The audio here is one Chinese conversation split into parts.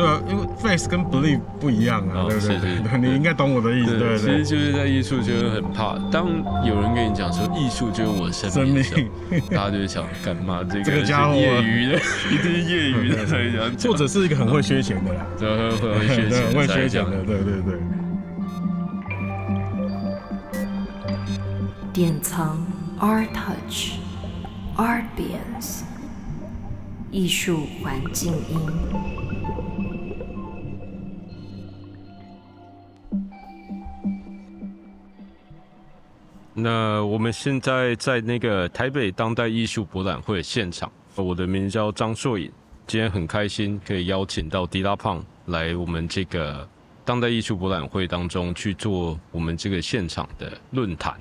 对啊，因为 face 跟 believe 不一样啊，哦对不对？是是 你应该懂我的意思，对其实就是在艺术圈很怕，当有人跟你讲说艺术就是我的生生命的时候，命。大家就会想干嘛？这个这个家伙是业余的，一定是业余的才讲，或者是一个很会削钱的啦，对会会会学对，很会钱才讲削钱的，对对对。典藏 Art Touch Art Bands 艺术环境音。那我们现在在那个台北当代艺术博览会现场，我的名字叫张硕颖，今天很开心可以邀请到迪拉胖来我们这个当代艺术博览会当中去做我们这个现场的论坛。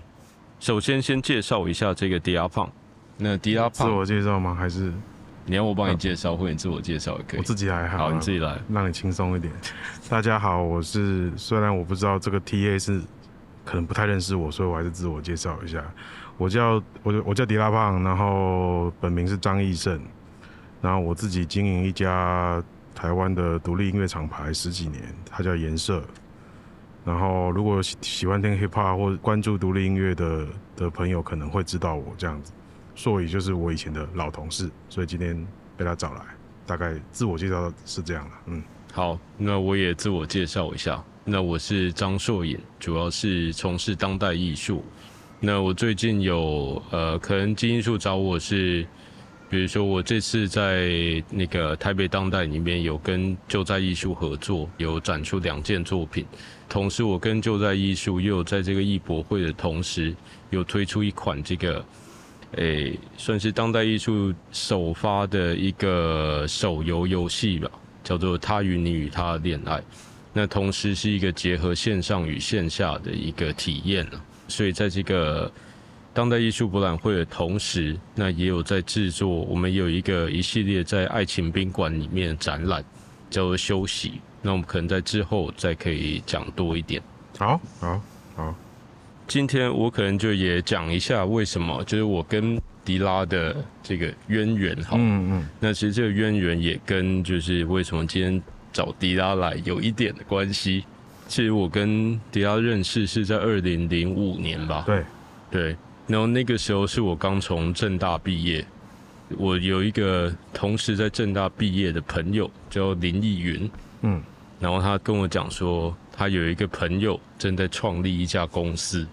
首先先介绍一下这个迪拉胖，那迪拉胖自，我介绍吗？还是你要我帮你介绍，或者你自我介绍也可以我。自己还好啊？好，你自己来。让你轻松一点。大家好，我是虽然我不知道这个 TA 是可能不太认识我，所以我还是自我介绍一下。我叫我我叫迪拉胖，然后本名是张义胜，然后我自己经营一家台湾的独立音乐厂牌十几年，它叫颜色。然后如果喜喜欢听 hip hop 或关注独立音乐的的朋友，可能会知道我这样子。硕宇就是我以前的老同事，所以今天被他找来，大概自我介绍是这样了，嗯。好，那我也自我介绍一下。那我是张硕颖，主要是从事当代艺术。那我最近有呃，可能金艺术找我是，比如说我这次在那个台北当代里面有跟就在艺术合作，有展出两件作品。同时，我跟就在艺术又有在这个艺博会的同时，有推出一款这个，诶、算是当代艺术首发的一个手游游戏吧，叫做《他与你与他的恋爱》。那同时是一个结合线上与线下的一个体验啊所以在这个当代艺术博览会的同时，那也有在制作，我们有一个一系列在爱情宾馆里面展览，叫做休息。那我们可能在之后再可以讲多一点。好，好，好，今天我可能就也讲一下为什么，就是我跟迪拉的这个渊源好。嗯嗯，那其实这个渊源也跟就是为什么今天找迪拉来有一点的关系。其实我跟迪拉认识是在二零零五年吧，对，对，然后那个时候是我刚从正大毕业，我有一个同时在正大毕业的朋友叫林逸云，嗯，然后他跟我讲说，他有一个朋友正在创立一家公司，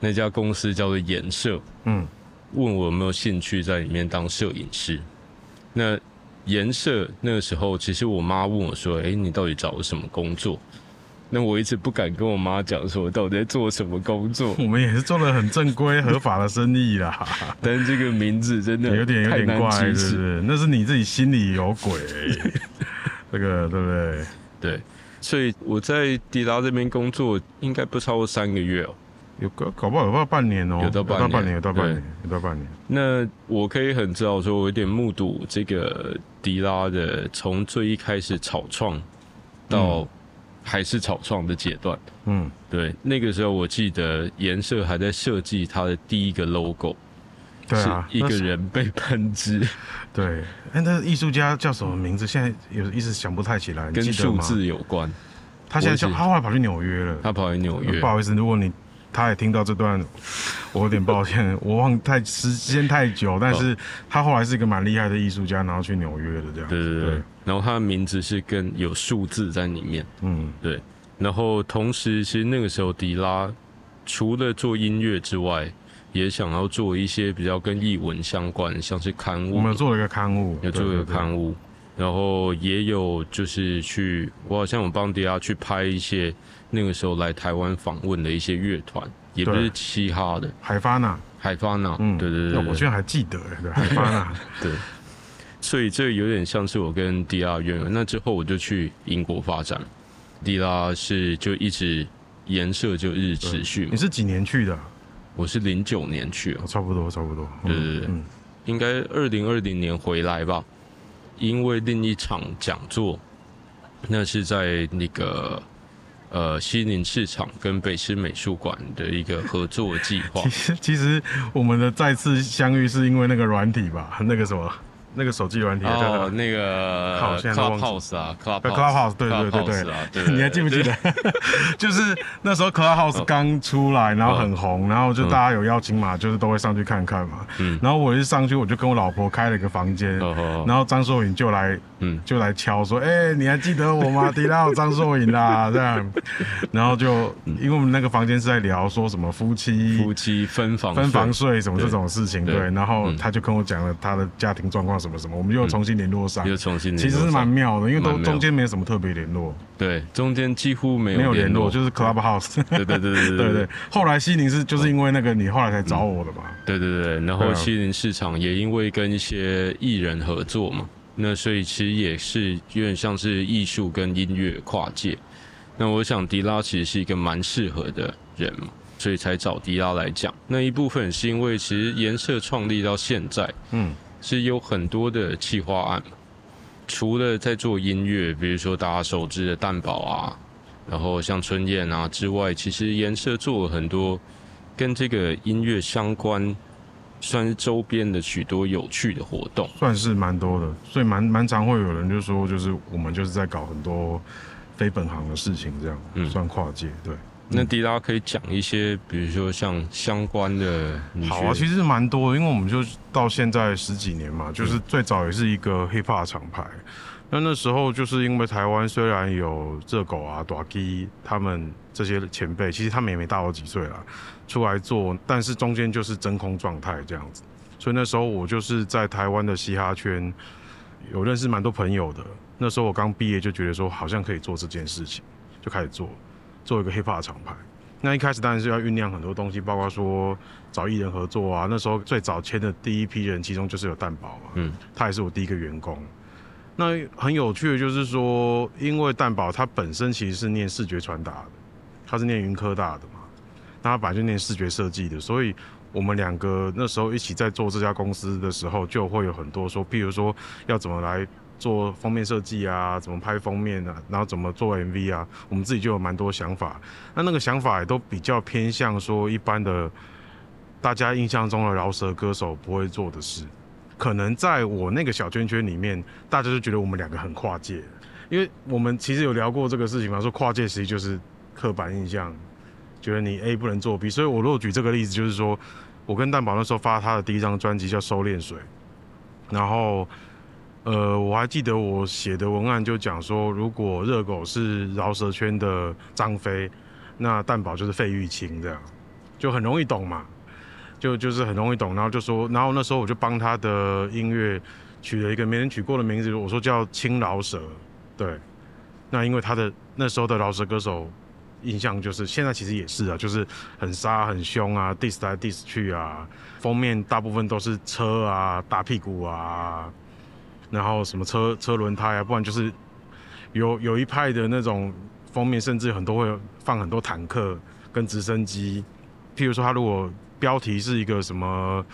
那家公司叫做颜社，嗯，问我有没有兴趣在里面当摄影师。那颜色那个时候，其实我妈问我说：“诶，你到底找了什么工作？”那我一直不敢跟我妈讲说我到底在做什么工作，我们也是做了很正规合法的生意啦，但是这个名字真的有点有点怪，是不？那是你自己心里有鬼，这个对不对？对，所以我在迪拉这边工作应该不超过三个月哦。有搞搞不好有到半年哦，有到半年年，有到半年，有到半年。那我可以很知道说，我有点目睹这个迪拉的从最一开始草创到还是草创的阶段。嗯，对，那个时候我记得颜色还在设计它的第一个 logo，对啊，一个人被喷汁，对。哎，那艺术家叫什么名字？现在有一直想不太起来，跟数？字有关。他现在叫我记得他后来跑去纽约了。他跑去纽约不，好意思，如果你他也听到这段，我有点抱歉，我忘太时间太久，但是他后来是一个蛮厉害的艺术家，然后去纽约的这样。对对对。然后他的名字是跟有数字在里面。嗯，对，然后同时，其实那个时候迪拉除了做音乐之外，也想要做一些比较跟译文相关，像是刊物，我们有做了一个刊物，有做一个刊物，然后也有就是去，我好像有帮迪拉去拍一些那个时候来台湾访问的一些乐团，也不是嘻哈的，海发娜，海发娜，嗯，对对对我居然还记得，哎对，海发娜，对，所以这有点像是我跟迪拉的渊源。那之后我就去英国发展，迪拉是就一直颜色就一直持续你。是几年去的？我是零九年去差不多，差不多。嗯对对对嗯，应该二零二零年回来吧，因为另一场讲座，那是在那个呃西宁市场跟北师美术馆的一个合作计划其。实其实我们的再次相遇是因为那个软体吧，那个什么那个手机软体叫哦，做那个靠现在都忘记 Clubhouse 啊，Clubhouse，Clubhouse，对对对对对，你还记不记？得？就是那时候 Clubhouse 刚出来，然后很红，然后就大家有邀请码，就是都会上去看看嘛。嗯然后我一上去，我就跟我老婆开了一个房间，然后张硕颖就来嗯，就来敲说：“哎、你还记得我吗？提到张硕颖啦，这样。”然后就因为我们那个房间是在聊说什么夫妻夫妻分房分房睡税什么这种事情，对对。然后嗯他就跟我讲了他的家庭状况什么什么，我们又重新联络上。又重新联其实是蛮妙的，因为都中间没什么特别联络，对，中间几乎没有没有联络，就是 Clubhouse。对对对对对对 对，后来西宁是就是因为那个你后来才找我的嘛。对对对，然后西宁市场也因为跟一些艺人合作嘛，那所以其实也是有点像是艺术跟音乐跨界。那我想迪拉其实是一个蛮适合的人嘛，所以才找迪拉来讲。那一部分是因为其实颜色创立到现在，嗯，是有很多的企划案，除了在做音乐，比如说大家熟知的蛋堡啊，然后像春燕啊之外，其实颜色做了很多跟这个音乐相关，算是周边的许多有趣的活动。算是蛮多的，所以蛮蛮常会有人就说，就是我们就是在搞很多非本行的事情，这样，嗯算跨界，对。那迪拉可以讲一些，比如说像相关的，好啊，其实蛮多的，因为我们就到现在十几年嘛，就是最早也是一个 hip hop 厂牌。那那时候就是因为台湾虽然有热狗啊、短基他们这些前辈，其实他们也没大我几岁啦，出来做，但是中间就是真空状态这样子。所以那时候我就是在台湾的嘻哈圈有认识蛮多朋友的。那时候我刚毕业就觉得说好像可以做这件事情，就开始做，做一个 hip hop 厂牌。那一开始当然是要酝酿很多东西，包括说找艺人合作啊。那时候最早签的第一批人，其中就是有蛋宝嘛，嗯，他也是我第一个员工。那很有趣的就是说，因为蛋宝他本身其实是念视觉传达的，他是念云科大的嘛，那他本来就念视觉设计的，所以我们两个那时候一起在做这家公司的时候，就会有很多说，譬如说要怎么来做封面设计啊，怎么拍封面啊，然后怎么做 MV 啊，我们自己就有蛮多想法。那那个想法也都比较偏向说一般的大家印象中的饶舌歌手不会做的事。可能在我那个小圈圈里面，大家就觉得我们两个很跨界，因为我们其实有聊过这个事情嘛，说跨界实际就是刻板印象，觉得你 A 不能做 B。所以我如果举这个例子，就是说我跟蛋宝那时候发他的第一张专辑叫《收敛水》，然后呃，我还记得我写的文案就讲说，如果热狗是饶舌圈的张飞，那蛋宝就是费玉清，这样就很容易懂嘛。就就是很容易懂，然后就说，然后那时候我就帮他的音乐取了一个没人取过的名字，我说叫青饶舌，对。那因为他的那时候的饶舌歌手印象就是，现在其实也是啊，就是很杀很凶啊，diss 来 diss 去啊，封面大部分都是车啊、大屁股啊，然后什么车车轮胎啊，不然就是有有一派的那种封面，甚至很多会放很多坦克跟直升机，譬如说他如果标题是一个什么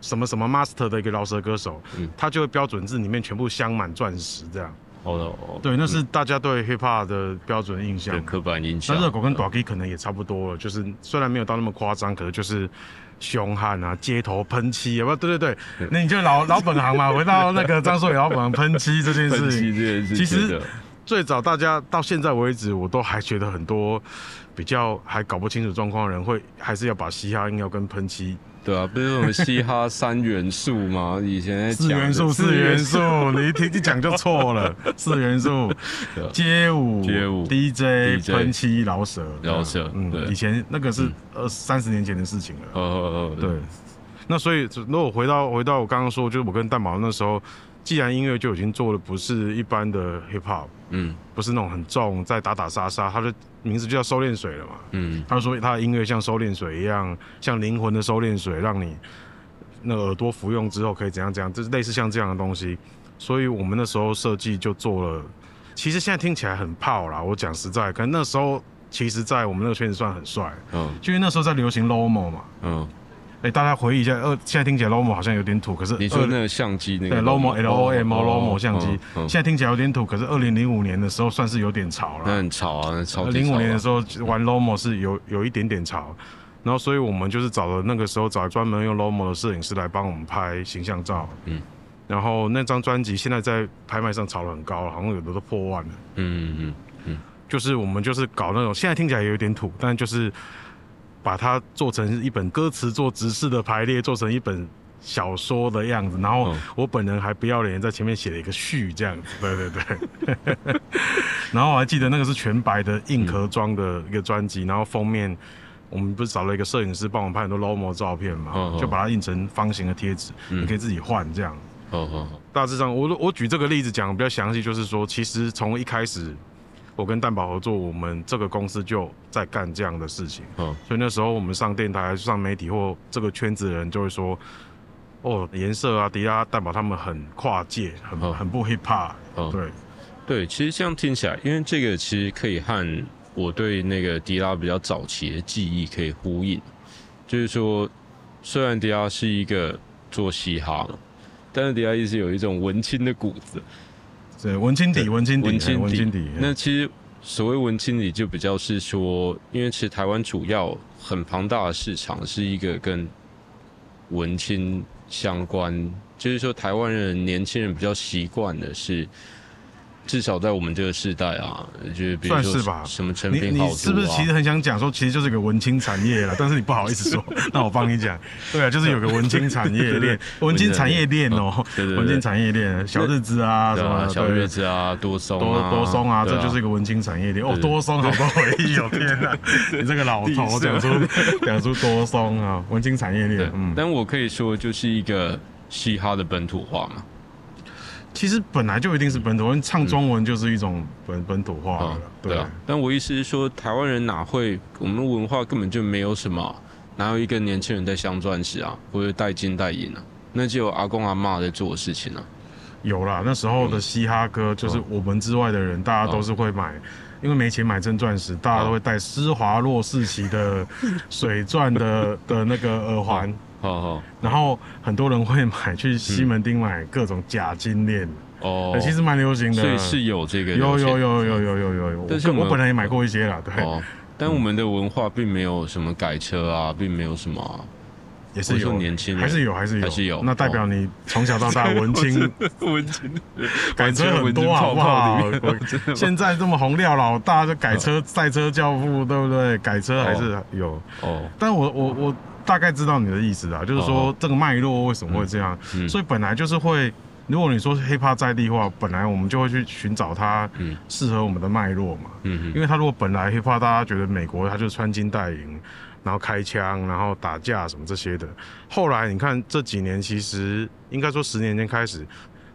什么什么 master 的一个饶舌歌手，嗯他就会标准字里面全部镶满钻石这样。哦对，那是大家对 hip hop 的标准印象的。刻板印象。那热狗跟短 K 可能也差不多了，就是虽然没有到那么夸张，可能就是凶悍啊，街头喷漆，啊，不，对对对，那你就老老本行嘛，回到那个张硕宇老本行喷漆这件事情，其实最早大家到现在为止，我都还觉得很多比较还搞不清楚状况的人会还是要把嘻哈音要跟喷漆对啊，不是我们嘻哈三元素吗？以前四元素，四元素，你一听一讲就错了。四元素。街舞、街舞。DJ、喷漆、老舍，老舍嗯对，以前那个是嗯。二三十年前的事情了。哦哦哦，对，那所以如果回到回到我刚刚说，就是我跟蛋毛那时候，既然音乐就已经做的不是一般的 hip hop，嗯。不是那种很重在打打杀杀，他的名字就叫收敛水了嘛。嗯他说他的音乐像收敛水一样，像灵魂的收敛水，让你那个耳朵服用之后可以怎样怎样，就是类似像这样的东西。所以我们那时候设计就做了，其实现在听起来很泡啦。我讲实在，可能那时候其实，在我们那个圈子算很帅，嗯因为那时候在流行 Lomo 嘛。嗯，哎、大家回忆一下，二现在听起来 Lomo 好像有点土，可是二你说那个相机那个对 Lomo L O M O 哦 Lomo 相机，现在听起来有点土，可是二零零五年的时候算是有点潮了。那很潮啊，那超级零五年的时候玩 Lomo 是有有一点点潮，然后所以我们就是找了那个时候找专门用 Lomo 的摄影师来帮我们拍形象照，嗯，然后那张专辑现在在拍卖上炒得很高，好像有的都破万了。嗯嗯嗯就是我们就是搞那种现在听起来也有点土，但就是把它做成一本歌词做直视的排列，做成一本小说的样子。然后嗯我本人还不要脸在前面写了一个序这样子，对对对。然后我还记得那个是全白的硬壳装的一个专辑，然后封面我们不是找了一个摄影师帮我们拍很多 logo 照片嘛，就把它印成方形的贴纸，嗯你可以自己换这样。大致上，我我举这个例子讲比较详细，就是说，其实从一开始，我跟蛋宝合作，我们这个公司就在干这样的事情。嗯所以那时候我们上电台、上媒体或这个圈子的人就会说，哦，颜色啊、迪拉、蛋宝他们很跨界，很、哦很不 hip hop。哦对，对，其实这样听起来，因为这个其实可以和我对那个迪拉比较早期的记忆可以呼应，就是说，虽然迪拉是一个做嘻哈的，但是迪拉一直有一种文青的骨子，对，文青底，文青底，文青底哎文青底。那其实所谓文青底，就比较是说，因为其实台湾主要很庞大的市场是一个跟文青相关，就是说台湾人年轻人比较习惯的是。至少在我们这个时代啊，就是比如说算是吧。什么成你品好你是不是其实很想讲说，其实就是个文青产业了，但是你不好意思说，那我帮你讲。对啊，就是有个文青产业链，文青产业链哦，对对对。文青产业链，小日子啊什么小日子啊，多松多啊，多松啊，对这就是一个文青产业链。哦，多松好多回忆哦，天哪！你这个老头讲出讲出多松啊，文青产业对链。，嗯，但我可以说就是一个嘻哈的本土化嘛。其实本来就一定是本土，因为唱中文就是一种本本土化啊了。，对啊。但我意思是说，台湾人哪会？我们文化根本就没有什么，哪有一个年轻人在镶钻石啊，或者戴金戴银啊？那就有阿公阿妈在做的事情啊。有啦，那时候的嘻哈歌，就是哦我们之外的人，大家都是会买，因为没钱买真钻石，大家都会戴施华洛世奇的水钻的 的那个耳环，好好然后很多人会买去西门町买各种假金链，哦。呃，其实蛮流行的。所以是有这个有有有有有有有有，但是我本来也买过一些啦，对，哦。但我们的文化并没有什么改车啊，并没有什么啊、也是有。年轻人。还是有还是有。还是有。那代表你从小到大 文青文青。改车很多好不好？我现在这么红料老大，就改车赛车教父，对不对？改车还是有，哦，但我我我大概知道你的意思啊，就是说哦这个脉络为什么会这样，嗯所以本来就是会。如果你说 hiphop 在地化，本来我们就会去寻找它嗯适合我们的脉络嘛。嗯因为他如果本来 hiphop 大家觉得美国他就穿金戴银，然后开枪，然后打架什么这些的。后来你看这几年，其实应该说十年前开始，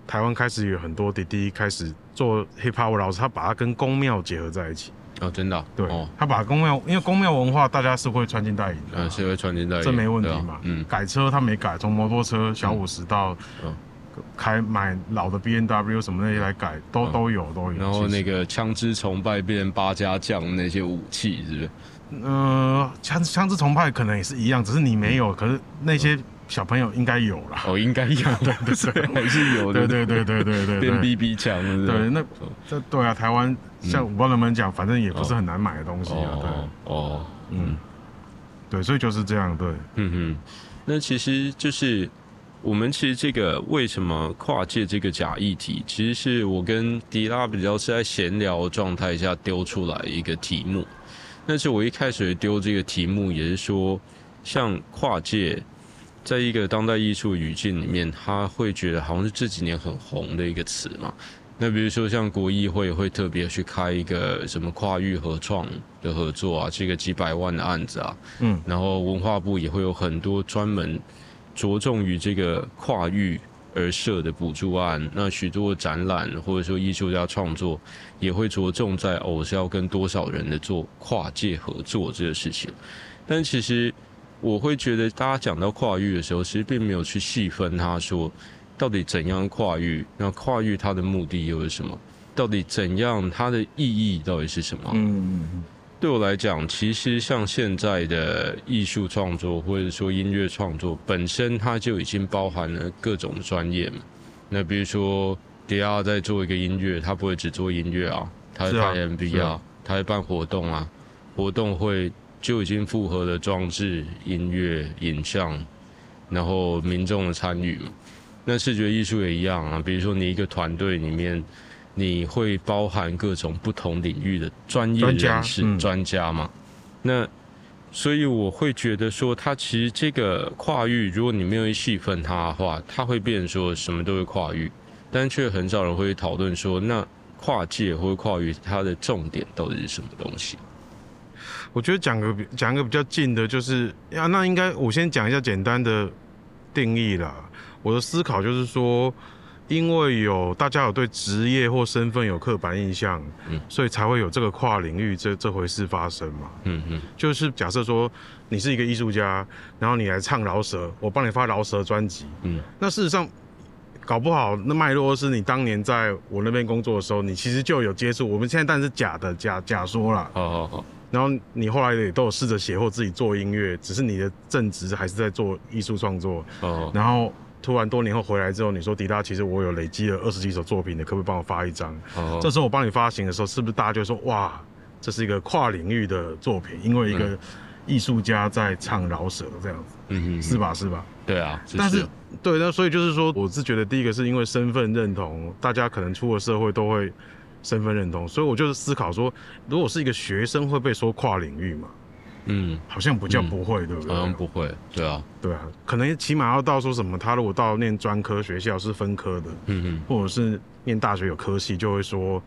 台湾开始有很多滴滴开始做 hiphop，老师他把它跟宫庙结合在一起。哦，真的啊、对，哦，他把宫庙，因为宫庙文化大家是会穿金戴银的嘛，呃，谁会穿金戴银？这没问题嘛。嗯，改车他没改，从摩托车小五十到嗯开买老的 B N W 什么那些来改，都嗯都有都有。然后那个枪支崇拜变成八家将那些武器，是不是？呃，枪枪支崇拜可能也是一样，只是你没有，可是那些小朋友应该有啦。哦，应该有，对对对，还是有的，对对对对对对变。BB 枪，对对，那哦这对啊，台湾像我不知道能不能讲，反正也不是很难买的东西啊。哦对，哦，嗯，对，所以就是这样。对，嗯哼，那其实就是我们其实这个为什么跨界这个假议题，其实是我跟迪拉比较是在闲聊状态下丢出来一个题目。但是我一开始丢这个题目，也是说，像跨界，在一个当代艺术语境里面，他会觉得好像是这几年很红的一个词嘛。那比如说像国议会会特别去开一个什么跨域合创的合作啊，这个几百万的案子啊，嗯，然后文化部也会有很多专门着重于这个跨域而设的补助案。那许多展览或者说艺术家创作也会着重在哦是要跟多少人的做跨界合作这个事情。但其实我会觉得，大家讲到跨域的时候，其实并没有去细分它说到底怎样跨域，那跨域它的目的又是什么？到底怎样它的意义到底是什么？嗯对我来讲，其实像现在的艺术创作或者说音乐创作本身，它就已经包含了各种专业嘛。那比如说迪亚在做一个音乐，他不会只做音乐啊，他会拍 MV 啊，他会办活动啊，活动会就已经复合了装置、音乐、影像，然后民众的参与嘛。那视觉艺术也一样啊，比如说你一个团队里面，你会包含各种不同领域的专业人士、嗯专家嘛。那所以我会觉得说，它其实这个跨域，如果你没有细分它的话，它会变成说什么都会跨域，但却很少人会讨论说，那跨界或者跨域它的重点到底是什么东西？我觉得讲个比讲个比较近的，就是呀，那应该我先讲一下简单的定义啦。我的思考就是说，因为有大家有对职业或身份有刻板印象，嗯所以才会有这个跨领域这这回事发生嘛。嗯嗯就是假设说你是一个艺术家，然后你来唱饶舌，我帮你发饶舌专辑，嗯那事实上。搞不好那脉络是你当年在我那边工作的时候，你其实就有接触。我们现在当然是假的，假假说啦。好好好，然后你后来也都有试着写或自己做音乐，只是你的正职还是在做艺术创作。哦然后突然多年后回来之后，你说迪达，其实我有累积了二十几首作品你，可不可以帮我发一张？哦，这时候我帮你发行的时候，是不是大家就说哇，这是一个跨领域的作品，因为一个艺术家在唱饶舌这样子，嗯哼是吧？是吧？对啊，就但是对，那所以就是说，我是觉得第一个是因为身份认同，大家可能出了社会都会身份认同，所以我就是思考说，如果是一个学生会被说跨领域嘛？嗯，好像不叫嗯。不会，对不对？好像不会，对啊，对啊，可能起码要到说什么，他如果到念专科学校是分科的，嗯嗯。或者是念大学有科系，就会说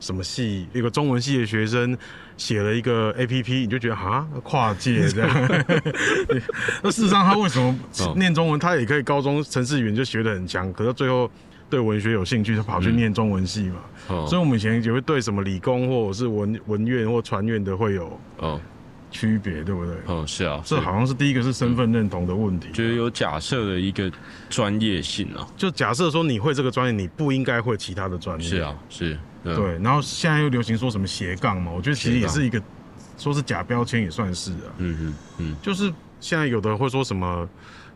什么系，一个中文系的学生写了一个 A P P，你就觉得啊跨界这样。那事实上他为什么哦。念中文，他也可以高中程式语言就学得很强，可是最后对文学有兴趣，就跑去念中文系嘛。哦。所以我们以前也会对什么理工或者是文文院或传院的会有哦区别，对不对？哦是啊，这好像是第一个是身份认同的问题。就是有假设的一个专业性啊，就假设说你会这个专业，你不应该会其他的专业。是啊，是，嗯，对，然后现在又流行说什么斜杠嘛，我觉得其实也是一个，说是假标签也算是啊。嗯嗯嗯就是现在有的会说什么，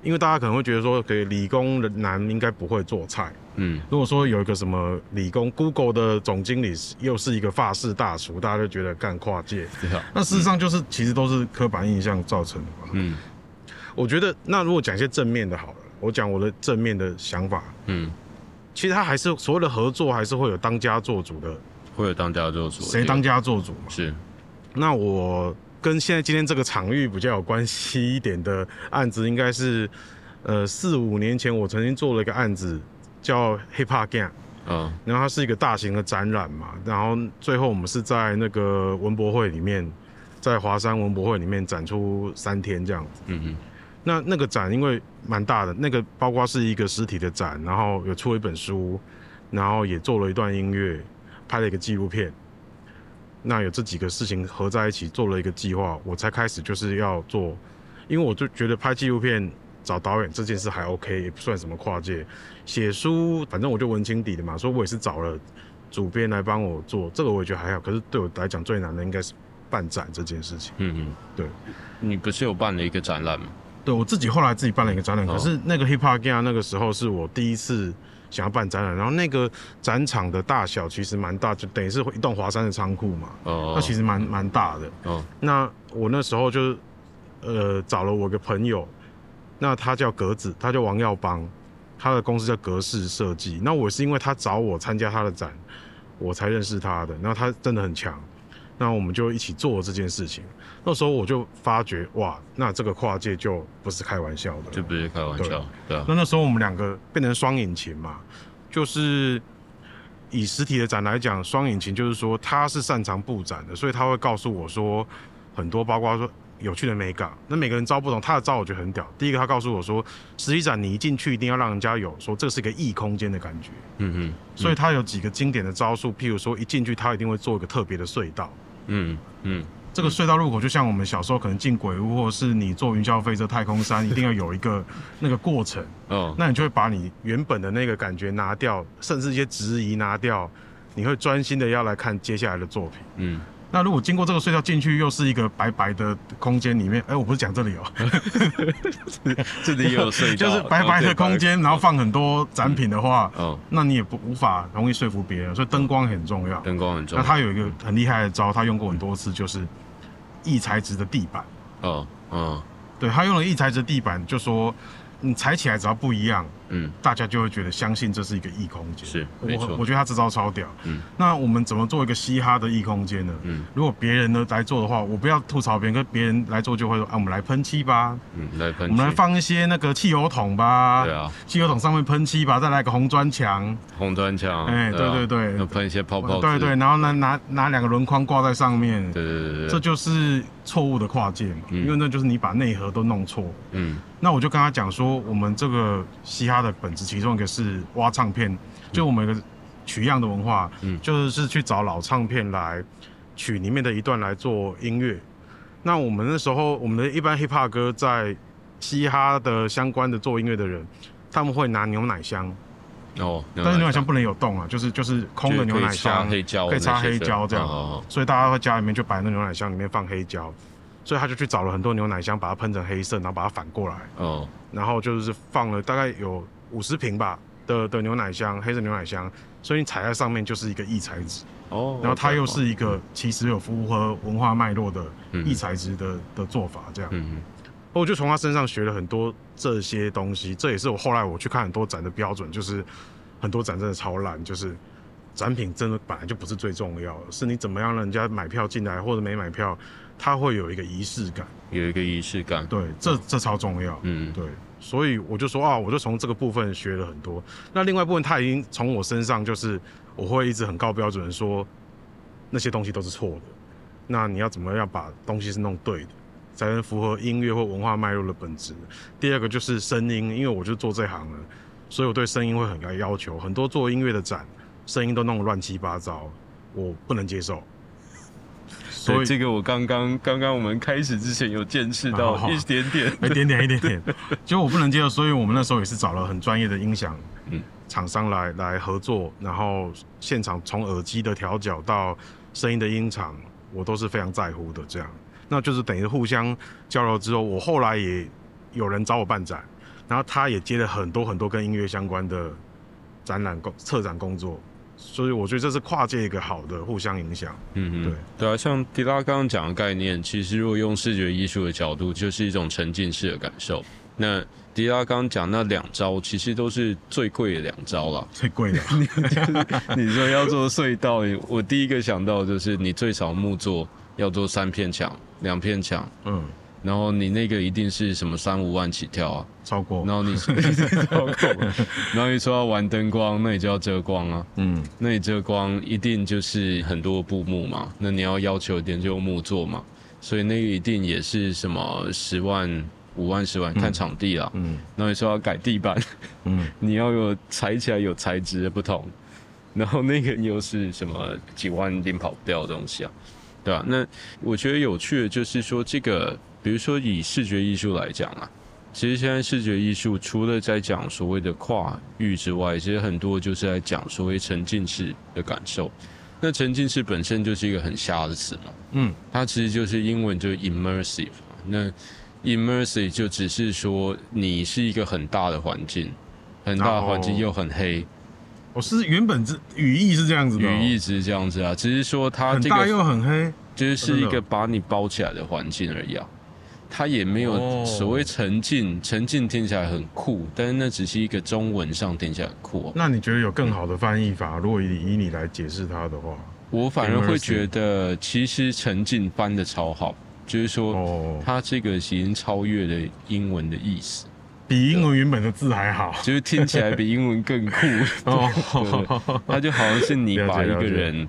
因为大家可能会觉得说，给理工的男应该不会做菜。嗯如果说有一个什么理工 Google 的总经理又是一个法式大厨，大家就觉得干跨界。啊，那事实上就是其实都是刻板印象造成的嘛。嗯我觉得那如果讲一些正面的好了，我讲我的正面的想法，嗯，其实他还是所谓的合作，还是会有当家做主的，会有当家做主，谁当家做主嘛。是，那我跟现在今天这个场域比较有关系一点的案子，应该是呃四五年前我曾经做了一个案子，叫 Hip Hop Gang，嗯然后它是一个大型的展览嘛，然后最后我们是在那个文博会里面，在华山文博会里面展出三天这样子。嗯嗯那那个展因为蛮大的，那个包括是一个实体的展，然后有出了一本书，然后也做了一段音乐，拍了一个纪录片。那有这几个事情合在一起做了一个计划，我才开始就是要做，因为我就觉得拍纪录片找导演这件事还 OK，也不算什么跨界。写书反正我就文青底的嘛，所以我也是找了主编来帮我做，这个我也觉得还好。可是对我来讲最难的应该是办展这件事情。嗯嗯，对，你不是有办了一个展览吗？对我自己后来自己办了一个展览，哦可是那个 Hip Hop Gang 那个时候是我第一次想要办展览，然后那个展场的大小其实蛮大，就等于是一栋华山的仓库嘛，哦，那其实蛮蛮大的。哦那我那时候就呃找了我个朋友，那他叫格子，他叫王耀邦，他的公司叫格式设计。那我是因为他找我参加他的展，我才认识他的。然后他真的很强，那我们就一起做这件事情。那时候我就发觉，哇，那这个跨界就不是开玩笑的就，不是开玩笑，对啊，那那时候我们两个变成双引擎嘛，就是以实体的展来讲，双引擎就是说他是擅长布展的，所以他会告诉我说很多，包括说有趣的美感。那每个人招不同，他的招我觉得很屌。第一个，他告诉我说，实体展你一进去一定要让人家有说这是一个异空间的感觉，嗯嗯所以他有几个经典的招数，譬如说一进去他一定会做一个特别的隧道。嗯嗯这个隧道入口就像我们小时候可能进鬼屋，或者是你坐云霄飞车、太空山，一定要有一个 那个过程。哦。那你就会把你原本的那个感觉拿掉，甚至一些质疑拿掉，你会专心的要来看接下来的作品。嗯。那如果经过这个隧道进去，又是一个白白的空间里面，哎、我不是讲这里哦、这里也有隧道，就是白白的空间，然后放很多展品的话，哦，那你也不无法容易说服别人，所以灯光很重要。灯光很重要，那他有一个很厉害的招，他用过很多次，就是异材质的地板。哦嗯对他用了异材质地板，就说你踩起来只要不一样，嗯，大家就会觉得相信这是一个异空间。是我我觉得他这招超屌。嗯，那我们怎么做一个嘻哈的异空间呢？嗯，如果别人呢来做的话，我不要吐槽别人，跟别人来做就会说啊，我们来喷漆吧，嗯，来喷我们来，放一些那个汽油桶吧，对啊，汽油桶上面喷漆吧，再来个红砖墙，红砖墙，哎，对啊。对对。要，喷一些泡泡纸。对对，，然后呢拿拿两个轮框挂在上面，对对对对。这就是错误的跨界嘛，嗯。因为那就是你把内核都弄错。嗯。那我就跟他讲说，我们这个嘻哈的本质，其中一个是挖唱片，就我们有个取样的文化，嗯。就是去找老唱片来取里面的一段来做音乐。那我们那时候，我们的一般 hip hop 歌在嘻哈的相关的做音乐的人，他们会拿牛奶箱，哦，但是牛奶箱不能有洞啊，就是就是空的牛奶箱，黑胶，可以插黑胶这样。哦所以大家在家里面就摆那牛奶箱里面放黑胶，所以他就去找了很多牛奶箱，把它喷成黑色，然后把它反过来。哦，然后就是放了大概有五十瓶吧的的牛奶箱，黑色牛奶箱，所以你踩在上面就是一个异材质，哦，然后它又是一个其实有符合文化脉络的嗯异材质的的做法，这样，嗯我就从他身上学了很多这些东西，这也是我后来我去看很多展的标准，就是很多展真的超烂，就是。展品真的本来就不是最重要的，是你怎么样让人家买票进来或者没买票，他会有一个仪式感。有一个仪式感，对，这这超重要。嗯对，所以我就说啊，我就从这个部分学了很多。那另外一部分，他已经从我身上，就是我会一直很高标准地说那些东西都是错的。那你要怎么样把东西是弄对的，才能符合音乐或文化脉络的本质？第二个就是声音，因为我就做这行了，所以我对声音会很高要求。很多做音乐的展，声音都弄得乱七八糟，我不能接受。所，以这个我刚刚刚刚我们开始之前有见识到一点点，一点点一点点，结果我不能接受，所以我们那时候也是找了很专业的音响嗯。厂商来来合作，然后现场从耳机的调教到声音的音场，我都是非常在乎的。这样，那就是等于互相交流之后，我后来也有人找我办展，然后他也接了很多很多跟音乐相关的展览工策展工作，所以我觉得这是跨界一个好的互相影响。嗯对嗯，对啊，像迪拉刚刚讲的概念，其实如果用视觉艺术的角度，就是一种沉浸式的感受。那迪拉刚刚讲那两招，其实都是最贵的两招了。最贵的，你说要做隧道，我第一个想到就是你最少木做要做三片墙、两片墙，嗯，然后你那个一定是什么三五万起跳啊，超过。然，后你超过 然后你说要玩灯光，那你就要遮光啊，嗯，那你遮光一定就是很多布幕嘛，那你要要求一点就用木做嘛，所以那个一定也是什么十万、五万、十万，看场地啦。嗯。然后你说要改地板，嗯。你要有踩起来有材质的不同，然后那个又是什么几万一定跑不掉的东西啊，对吧、那我觉得有趣的就是说，这个比如说以视觉艺术来讲啊，其实现在视觉艺术除了在讲所谓的跨域之外，其实很多就是在讲所谓沉浸式的感受。那沉浸式本身就是一个很瞎的词嘛，嗯。它其实就是英文就是 immersive。那 immersive 就只是说你是一个很大的环境，很大的环境又很黑，我是原本是语义是这样子的哦、语义只是这样子啊，只是说它这个很大又很黑，就是是一个把你包起来的环境而已啊。它也没有哦所谓沉浸，沉浸听起来很酷，但是那只是一个中文上听起来很酷、哦。那你觉得有更好的翻译法？如果以以你来解释它的话，我反而会觉得，其实沉浸翻的超好，就是说哦，它这个已经超越了英文的意思。比英文原本的字还好就是听起来比英文更酷。哦。它就好像是你把一个人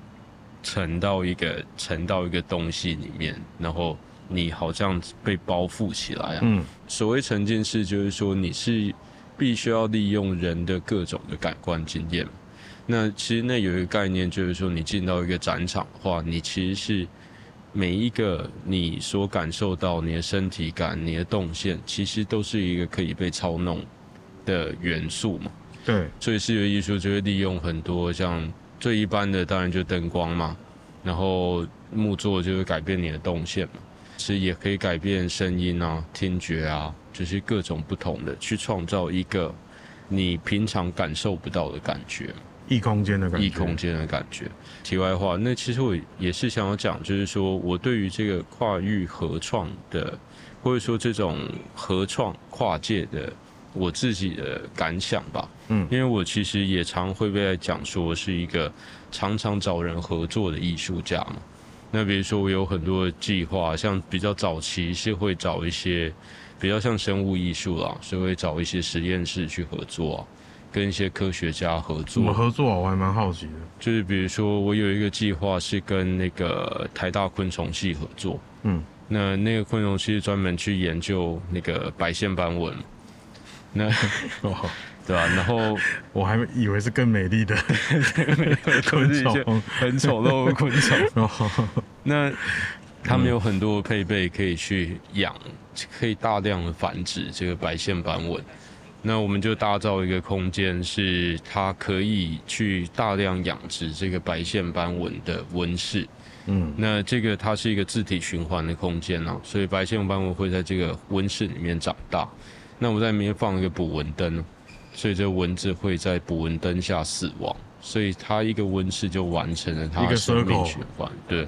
沉到一个沉到一个东西里面，然后你好像被包覆起来啊。嗯所谓沉浸式，就是说你是必须要利用人的各种的感官经验。那其实那有一个概念，就是说你进到一个展场的话，你其实是每一个你所感受到你的身体感、你的动线，其实都是一个可以被操弄的元素嘛。对，所以视觉艺术就会利用很多像最一般的，当然就灯光嘛，然后木作就会改变你的动线嘛，其实也可以改变声音啊、听觉啊，就是各种不同的，去创造一个你平常感受不到的感觉。异空间的感觉，异空间的感觉。题外话，那其实我也是想要讲，就是说我对于这个跨域合创的，或者说这种合创跨界的我自己的感想吧。嗯因为我其实也常会被讲说是一个常常找人合作的艺术家嘛。那比如说我有很多的计划，像比较早期是会找一些比较像生物艺术啦，所以会找一些实验室去合作啊，跟一些科学家合怎么。合作啊？我还蛮好奇的。就是比如说我有一个计划是跟那个台大昆虫系合作，嗯，那那个昆虫系是专门去研究那个白线斑纹，那 哦，对吧、然后我还以为是更美丽的 昆虫。很丑陋的昆虫。哦，那他们有很多配备可以去养，可以大量的繁殖这个白线斑纹。那我们就打造一个空间，是它可以去大量养殖这个白线斑纹的温室。嗯那这个它是一个自体循环的空间啊，所以白线斑纹会在这个温室里面长大。那我在里面放一个捕蚊灯，所以这蚊子会在捕蚊灯下死亡，所以它一个温室就完成了它一个的生命循环。对，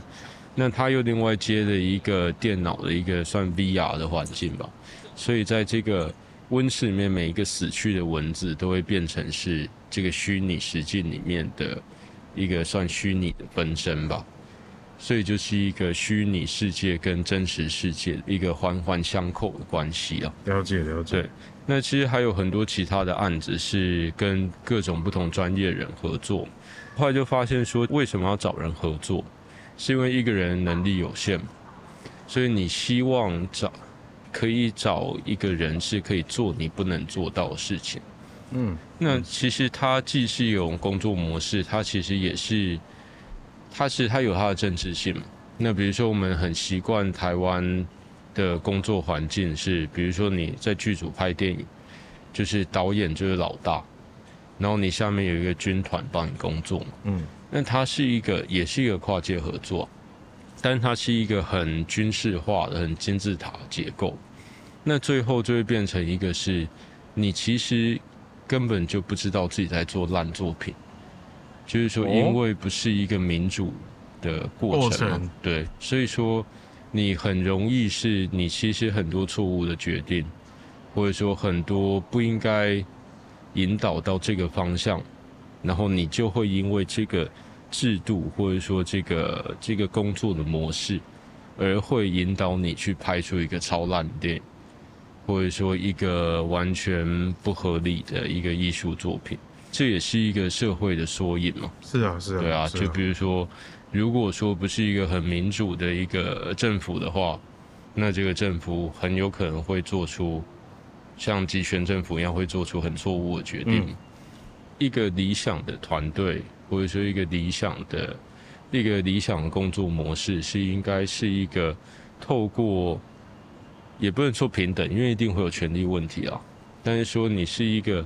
那它又另外接了一个电脑的一个算 VR 的环境吧，所以在这个温室里面，每一个死去的蚊子都会变成是这个虚拟实境里面的一个算虚拟的分身吧。所以就是一个虚拟世界跟真实世界一个环环相扣的关系啊。了解了解。对，那其实还有很多其他的案子是跟各种不同专业人合作，后来就发现说，为什么要找人合作？是因为一个人能力有限，所以你希望找可以找一个人是可以做你不能做到的事情。嗯，那其实它既是一种工作模式，它其实也是，它是它有它的政治性。那比如说，我们很习惯台湾的工作环境是，比如说你在剧组拍电影，就是导演就是老大，然后你下面有一个军团帮你工作嘛。嗯，那它是一个，也是一个跨界合作，但它是一个很军事化的、很金字塔结构。那最后就会变成一个是，你其实根本就不知道自己在做烂作品，就是说，哦。因为不是一个民主的过程嘛，过程。对，所以说你很容易是你其实很多错误的决定，或者说很多不应该引导到这个方向，然后你就会因为这个制度或者说这个这个工作的模式，而会引导你去拍出一个超烂的电影，或者说一个完全不合理的一个艺术作品。这也是一个社会的缩影嘛。是啊是啊。对啊，是就比如说，如果说不是一个很民主的一个政府的话，那这个政府很有可能会做出像集权政府一样会做出很错误的决定。嗯一个理想的团队，或者说一个理想的一个理想的工作模式，是应该是一个透过，也不能说平等，因为一定会有权利问题啊。但是说你是一个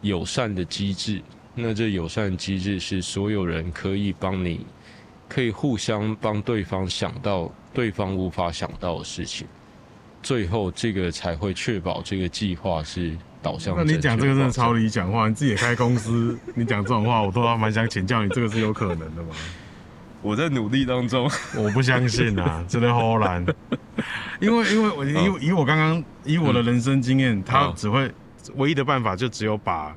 友善的机制，那这友善机制是所有人可以帮你，可以互相帮对方想到对方无法想到的事情，最后这个才会确保这个计划是导向。那你讲这个真的超。理想化，你自己也开公司，你讲这种话，我都还蛮想请教你，这个是有可能的吗？我在努力当中。我不相信啊，真的好难。因为因为我以以我刚刚以我的人生经验，他嗯只会唯一的办法就只有把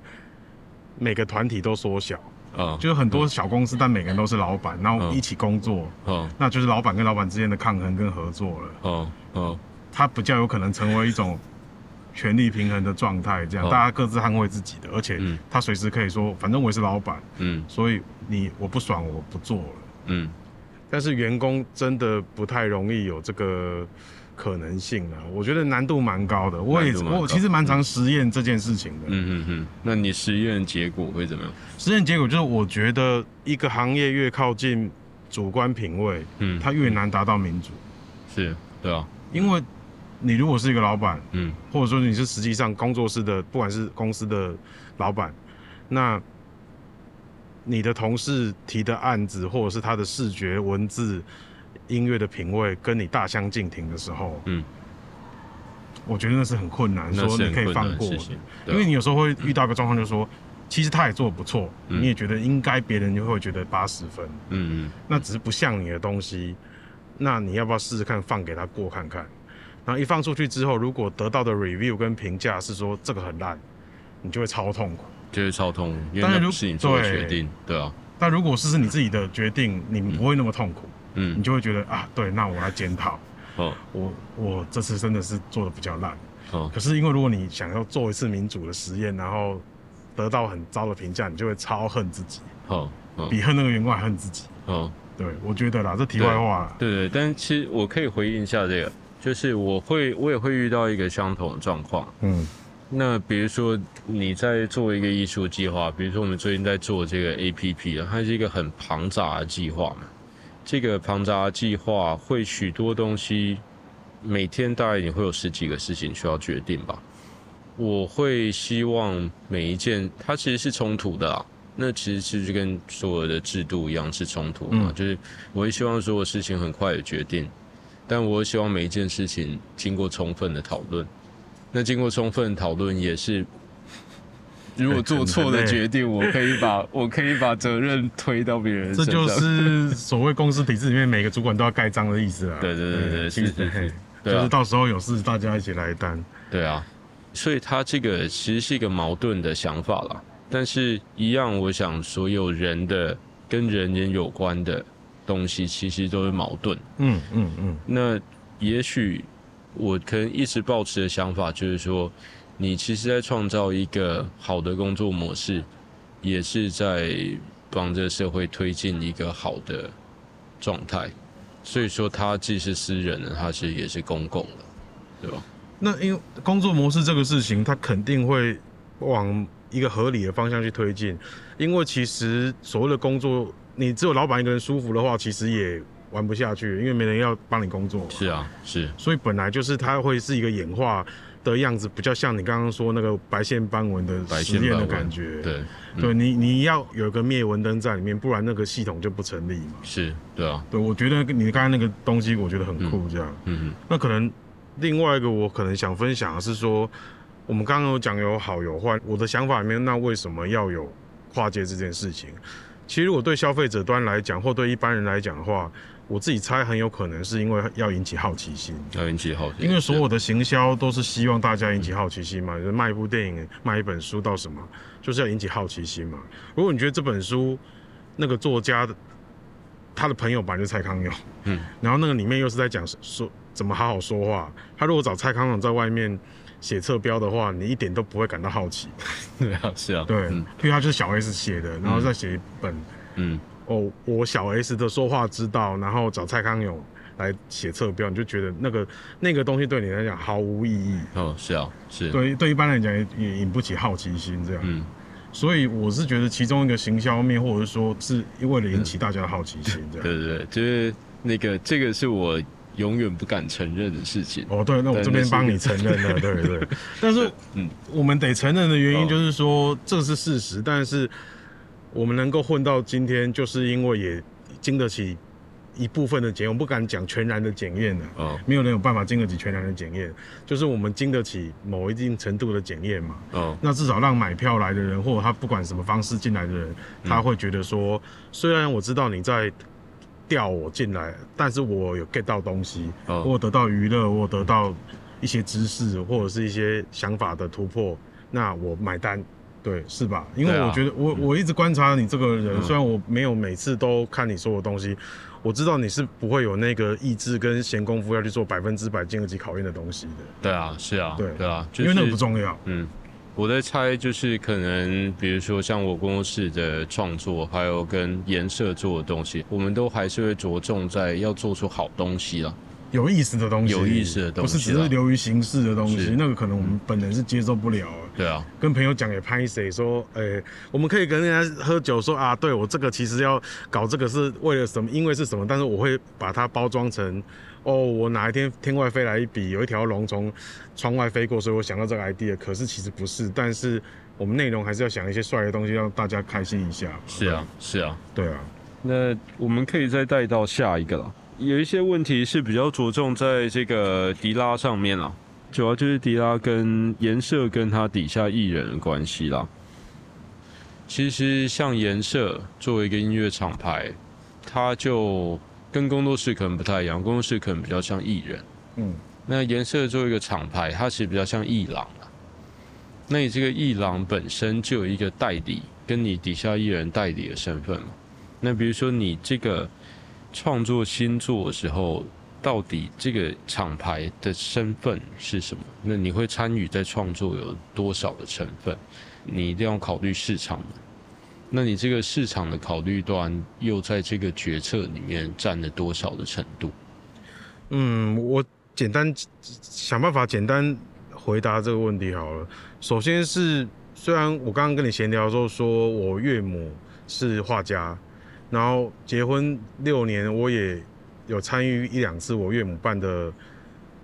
每个团体都缩小，嗯。就是很多小公司，但每个人都是老板，然后一起工作，嗯。那就是老板跟老板之间的抗衡跟合作了。嗯嗯。它比较有可能成为一种权力平衡的状态，这样哦大家各自捍卫自己的，而且嗯。他随时可以说，反正我也是老板，嗯。所以你我不爽我不做了。嗯。但是员工真的不太容易有这个可能性啊，我觉得难度蛮高的。我也难度蛮高我其实蛮常实验这件事情的。嗯嗯嗯，那你实验结果会怎么样？实验结果就是，我觉得一个行业越靠近主观品味，嗯，它越难达到民主，是，对啊，因为你如果是一个老板，嗯或者说你是实际上工作室的，不管是公司的老板，那你的同事提的案子，或者是他的视觉、文字、音乐的品味跟你大相径庭的时候，嗯，我觉得那是很困难，说你可以放过因为你有时候会遇到一个状况，就是说，其实他也做的不错，嗯。你也觉得应该别人就会觉得八十分，嗯嗯。那只是不像你的东西，那你要不要试试看放给他过看看？然后一放出去之后，如果得到的 review 跟评价是说这个很烂，你就会超痛苦。就会超痛，因为当然如那不是你做决定，对啊，但如果是是你自己的决定，你不会那么痛苦，你嗯，你就会觉得啊，对，那我来检讨，哦我我这次真的是做的比较烂。哦，可是因为如果你想要做一次民主的实验，然后得到很糟的评价，你就会超恨自己，哦，哦比恨那个员工还恨自己。哦，对，我觉得啦，这题外话啦。对对，但其实我可以回应一下这个，就是我会我也会遇到一个相同的状况。嗯那比如说你在做一个艺术计划，比如说我们最近在做这个 A P P 啊，它是一个很庞杂的计划嘛。这个庞杂的计划会许多东西，每天大概你会有十几个事情需要决定吧。我会希望每一件它其实是冲突的啦。那其实是就跟所有的制度一样是冲突嘛，嗯就是我会希望所有事情很快的决定，但我希望每一件事情经过充分的讨论。那经过充分讨论也是，如果做错的决定，我可以把 我可以把责任推到别人这身上。就是所谓公司体制里面每个主管都要盖章的意思啊。对对对对其实是是是就是到时候有事大家一起来担。对啊，所以他这个其实是一个矛盾的想法啦。但是，一样，我想所有人的跟人人有关的东西，其实都是矛盾。嗯嗯嗯，那也许我可能一直保持的想法就是说，你其实在创造一个好的工作模式，也是在帮这个社会推进一个好的状态。所以说，它既是私人的，它其实也是公共的，对吧？那因为工作模式这个事情，它肯定会往一个合理的方向去推进。因为其实所谓的工作，你只有老板一个人舒服的话，其实也玩不下去，因为没人要帮你工作。是啊，是，所以本来就是它会是一个演化的样子，比较像你刚刚说那个白线斑纹的白实验的感觉。对，嗯对你你要有个灭蚊灯在里面，不然那个系统就不成立嘛。是，对啊，对，我觉得你刚才那个东西，我觉得很酷，这样。嗯那可能另外一个我可能想分享的是说，我们刚刚有讲有好有坏，我的想法里面，那为什么要有跨界这件事情？其实我对消费者端来讲，或对一般人来讲的话，我自己猜很有可能是因为要引起好奇心。要引起好奇，因为所有的行销都是希望大家引起好奇心嘛，就是卖一部电影、卖一本书到什么，就是要引起好奇心嘛。如果你觉得这本书那个作家的他的朋友本来就是蔡康永，嗯，然后那个里面又是在讲说怎么好好说话，他如果找蔡康永在外面写侧标的话，你一点都不会感到好奇。对啊，是啊，对，嗯因为他就是小 S 写的，然后再写一本、嗯，哦，我小 S 的说话之道，然后找蔡康永来写侧标，你就觉得那个那个东西对你来讲毫无意义。哦，是啊，是，对，对一般来讲也也引不起好奇心这样。嗯，所以我是觉得其中一个行销面，或者是说是为了引起大家的好奇心这样。对对对，就是那个这个是我永远不敢承认的事情。哦，对，那我这边帮你承认了，对对。但是，我们得承认的原因哦就是说，这是事实。但是，我们能够混到今天，就是因为也经得起一部分的检验，我不敢讲全然的检验的。哦没有人有办法经得起全然的检验，就是我们经得起某一定程度的检验嘛。哦，那至少让买票来的人，或者他不管什么方式进来的人，他会觉得说，虽然我知道你在调我进来，但是我有 get 到东西，哦我得到娱乐，我得到一些知识或者是一些想法的突破，那我买单。对，是吧？因为我觉得我我一直观察你这个人，嗯虽然我没有每次都看你说的东西，我知道你是不会有那个意志跟闲工夫要去做百分之百经得起考验的东西的，对啊，是啊，对对啊，就因为那个不重要。嗯，我在猜，就是可能，比如说像我工作室的创作，还有跟颜色做的东西，我们都还是会着重在要做出好东西啦。有意思的东西，有意思的东西不是只是流于形式的东西，那个可能我们本人是接受不了的。对啊，跟朋友讲也拍谁说，呃、我们可以跟人家喝酒说啊，对我这个其实要搞这个是为了什么，因为是什么，但是我会把它包装成，哦，我哪一天天外飞来一笔，有一条龙从窗外飞过，所以我想到这个 idea，可是其实不是，但是我们内容还是要想一些帅的东西，让大家开心一下。是啊，是啊。对啊，那我们可以再带到下一个了。有一些问题是比较着重在这个迪拉上面啦，主要就是迪拉跟颜色跟他底下艺人的关系啦。其实像颜色作为一个音乐厂牌，它就跟工作室可能不太一样，工作室可能比较像艺人。嗯，那颜色做一个厂牌，它其实比较像艺廊啊。那你这个艺廊本身就有一个代理，跟你底下艺人代理的身份嘛。那比如说你这个创作新作的时候，到底这个厂牌的身份是什么？那你会参与在创作有多少的成分？你一定要考虑市场。那你这个市场的考虑端又在这个决策里面占了多少的程度？嗯，我简单想办法简单回答这个问题好了。首先是，虽然我刚刚跟你闲聊的时候说我岳母是画家，然后结婚六年，我也有参与一两次我岳母办的。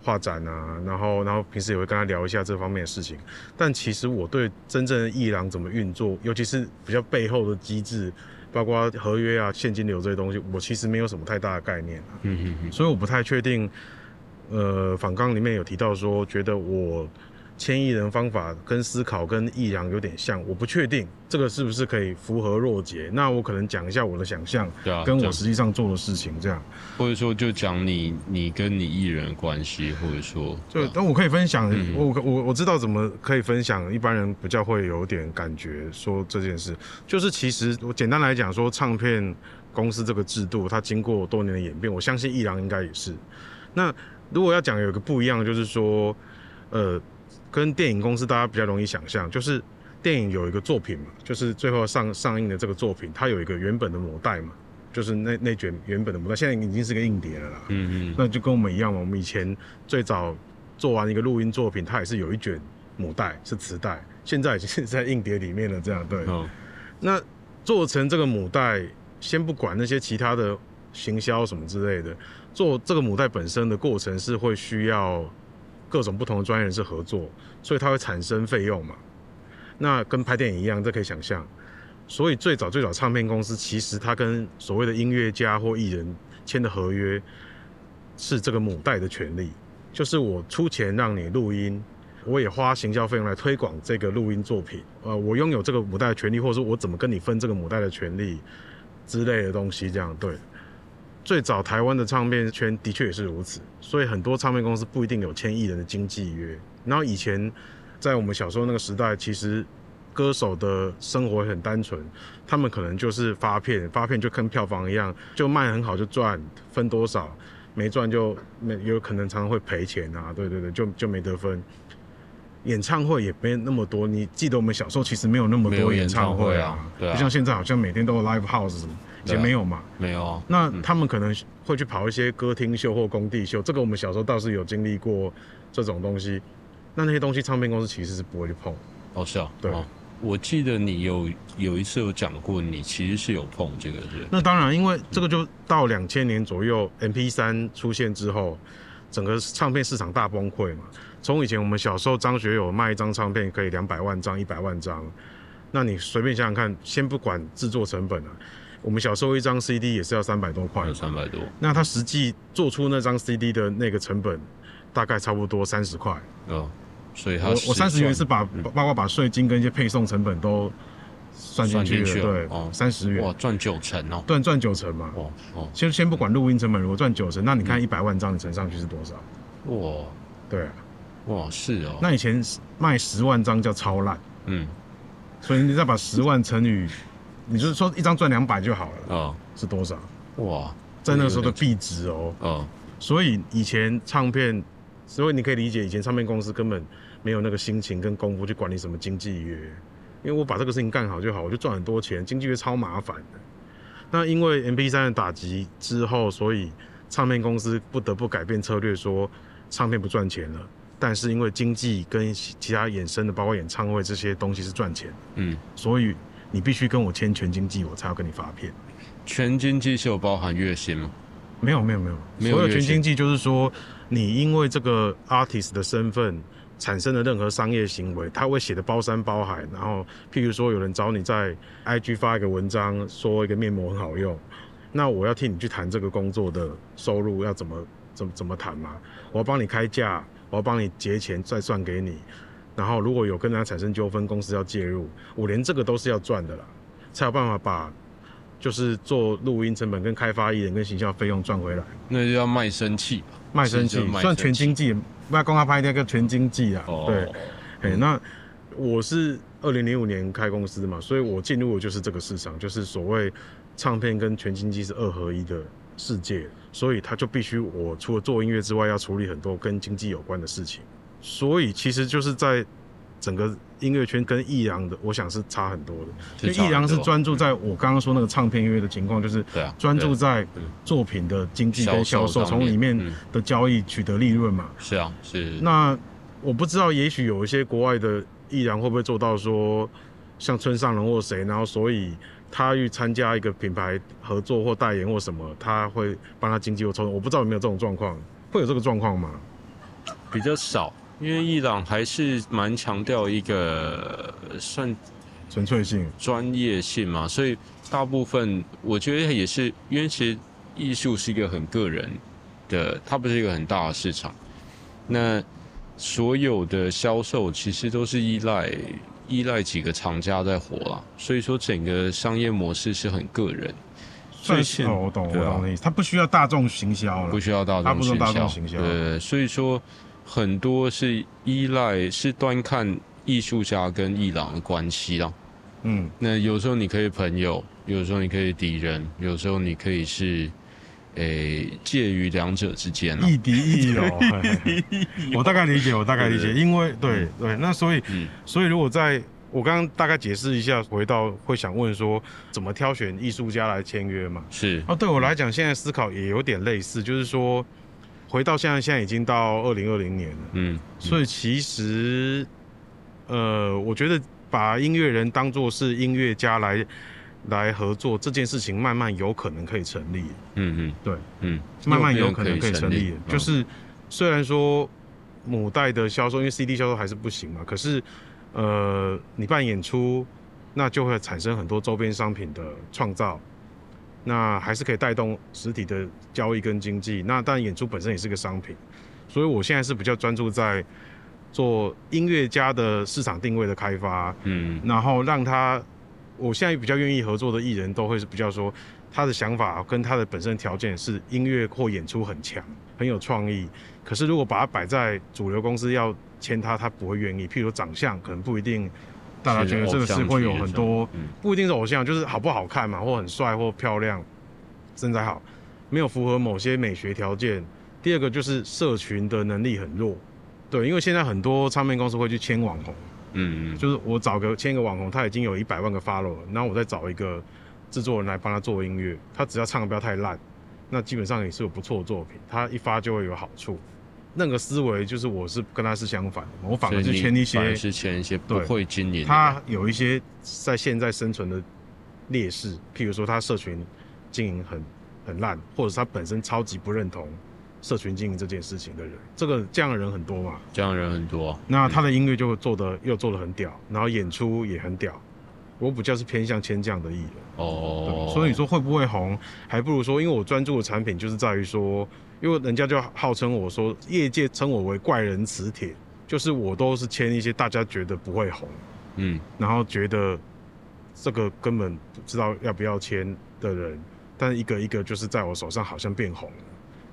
画展啊，然后，然后平时也会跟他聊一下这方面的事情。但其实我对真正的艺廊怎么运作，尤其是比较背后的机制，包括合约啊、现金流这些东西，我其实没有什么太大的概念嗯嗯嗯。所以我不太确定。呃，访纲里面有提到说，觉得我。千亿人方法跟思考跟易阳有点像，我不确定这个是不是可以符合若杰。那我可能讲一下我的想象，对啊，跟我实际上做的事情这样，或者说就讲你你跟你艺人关系，或者说，就但我可以分享，我我我知道怎么可以分享，一般人比较会有点感觉说这件事，就是其实我简单来讲说，唱片公司这个制度，它经过多年的演变，我相信易阳应该也是。那如果要讲有个不一样，就是说，呃。跟电影公司，大家比较容易想象，就是电影有一个作品嘛，就是最后上上映的这个作品，它有一个原本的母带嘛，就是那那卷原本的母带，现在已经是个硬碟了啦。嗯嗯。那就跟我们一样嘛，我们以前最早做完一个录音作品，它也是有一卷母带是磁带，现在已经是在硬碟里面了。这样对。哦。那做成这个母带，先不管那些其他的行销什么之类的，做这个母带本身的过程是会需要。各种不同的专业人士合作，所以它会产生费用嘛？那跟拍电影一样，这可以想象。所以最早最早唱片公司其实它跟所谓的音乐家或艺人签的合约，是这个母带的权利，就是我出钱让你录音，我也花行销费用来推广这个录音作品。呃，我拥有这个母带的权利，或者说我怎么跟你分这个母带的权利之类的东西，这样对。最早台湾的唱片圈的确也是如此，所以很多唱片公司不一定有签艺人的经纪约。然后以前在我们小时候那个时代，其实歌手的生活很单纯，他们可能就是发片，发片就跟票房一样，就卖很好就赚，分多少，没赚就没有可能常常会赔钱啊，对对对，就就没得分。演唱会也没那么多，你记得我们小时候其实没有那么多演唱会啊，不像现在好像每天都有 live house 什么。以前没有嘛？没有。那他们可能会去跑一些歌厅秀或工地秀，这个我们小时候倒是有经历过这种东西。那那些东西，唱片公司其实是不会去碰。哦，是啊。对。我记得你有有一次有讲过，你其实是有碰这个。那当然，因为这个就到两千年左右，MP 三出现之后，整个唱片市场大崩溃嘛。从以前我们小时候，张学友卖一张唱片可以两百万张、一百万张，那你随便想想看，先不管制作成本了。我们小时候一张 CD 也是要三百多块，三百多。那他实际做出那张 CD 的那个成本，大概差不多三十块。哦，所以他我我三十元是把包括把税金跟一些配送成本都算进去了，对，哦，三十元。哇，赚九成哦。赚赚九成嘛。哦哦。先先不管录音成本，如果赚九成，那你看一百万张你乘上去是多少？哇，对。哇，是哦。那以前卖十万张叫超烂。嗯。所以你再把十万乘以。你就是说一张赚两百就好了啊？是多少？哇，在那个时候的币值哦。嗯。所以以前唱片，所以你可以理解，以前唱片公司根本没有那个心情跟功夫去管理什么经纪约，因为我把这个事情干好就好，我就赚很多钱。经纪约超麻烦的。那因为 M P 三的打击之后，所以唱片公司不得不改变策略，说唱片不赚钱了。但是因为经济跟其他衍生的，包括演唱会这些东西是赚钱。嗯。所以。你必须跟我签全经济，我才要跟你发片。全经济是有包含月薪吗？没有，没有，没有。所有全经济就是说，你因为这个 artist 的身份产生的任何商业行为，他会写的包山包海。然后，譬如说有人找你在 IG 发一个文章，说一个面膜很好用，那我要替你去谈这个工作的收入要怎么怎么怎么谈嘛？我要帮你开价，我要帮你结钱再算给你。然后如果有跟人家产生纠纷，公司要介入，我连这个都是要赚的啦，才有办法把就是做录音成本跟开发艺人跟形象费用赚回来。那就要卖身契卖身契算全经济，卖公开拍那个全经济啊。哦，对，哎、那我是二零零五年开公司嘛，所以我进入的就是这个市场，就是所谓唱片跟全经济是二合一的世界，所以他就必须我除了做音乐之外，要处理很多跟经济有关的事情，所以其实就是在整个音乐圈跟易阳的，我想是差很多的，因为艺廊是专注在我刚刚说那个唱片音乐的情况，就是对啊，专注在作品的经济跟销售，从里面嗯的交易取得利润嘛。是啊，是那我不知道，也许有一些国外的艺人会不会做到说，像村上隆或谁，然后所以他去参加一个品牌合作或代言或什么，他会帮他经济或抽成。我不知道有没有这种状况，会有这个状况吗？比较少，因为伊朗还是蛮强调一个呃算纯粹性，专业性嘛，所以大部分我觉得也是，因为其实艺术是一个很个人的，它不是一个很大的市场。那所有的销售其实都是依赖依赖几个厂家在活啦，所以说整个商业模式是很个人，所以现哦，我懂，我懂的意思。他不需要大众行销了不，需要大众行销对，所以说很多是依赖是端看艺术家跟艺廊的关系啦。嗯，那有时候你可以朋友，有时候你可以敌人，有时候你可以是，诶、介于两者之间啊。亦敌亦友。我大概理解，我大概理解，因为对对，那所以嗯，所以如果在我刚刚大概解释一下，回到会想问说怎么挑选艺术家来签约嘛？是，哦，对我来讲，现在思考也有点类似，就是说回到现在，现在已经到二零二零年了，嗯，所以其实呃，我觉得把音乐人当做是音乐家来来合作这件事情，慢慢有可能可以成立，嗯嗯。对，嗯，慢慢有可能可以成成立。嗯就是虽然说母带的销售，因为 CD 销售还是不行嘛，可是呃，你办演出，那就会产生很多周边商品的创造，那还是可以带动实体的交易跟经济。那但演出本身也是个商品，所以我现在是比较专注在做音乐家的市场定位的开发，嗯然后让他，我现在比较愿意合作的艺人都会是比较说，他的想法跟他的本身条件是音乐或演出很强，很有创意。可是如果把它摆在主流公司要签他，他不会愿意。譬如长相可能不一定，大家觉得这个是会有很多，嗯不一定是偶像，就是好不好看嘛，或很帅或漂亮，身材好，没有符合某些美学条件。第二个就是社群的能力很弱，对，因为现在很多唱片公司会去签网红。嗯嗯，就是我找个签一个网红，他已经有一百万个 follow 了，然后我再找一个制作人来帮他做音乐，他只要唱的不要太烂，那基本上也是有不错的作品，他一发就会有好处。那个思维就是我是跟他是相反的，我反而是签一些反而是签一些不会经营，他有一些在现在生存的劣势，譬如说他社群经营很很烂，或者是他本身超级不认同社群经营这件事情的人，这个这样的人很多嘛。这样的人很多啊。那他的音乐就做的又做的很屌，然后演出也很屌。我比较是偏向签这样的艺人，哦，所以你说会不会红，还不如说，因为我专注的产品就是在于说，因为人家就号称我说，业界称我为怪人磁铁，就是我都是签一些大家觉得不会红，嗯。然后觉得这个根本不知道要不要签的人，但一个一个就是在我手上好像变红了。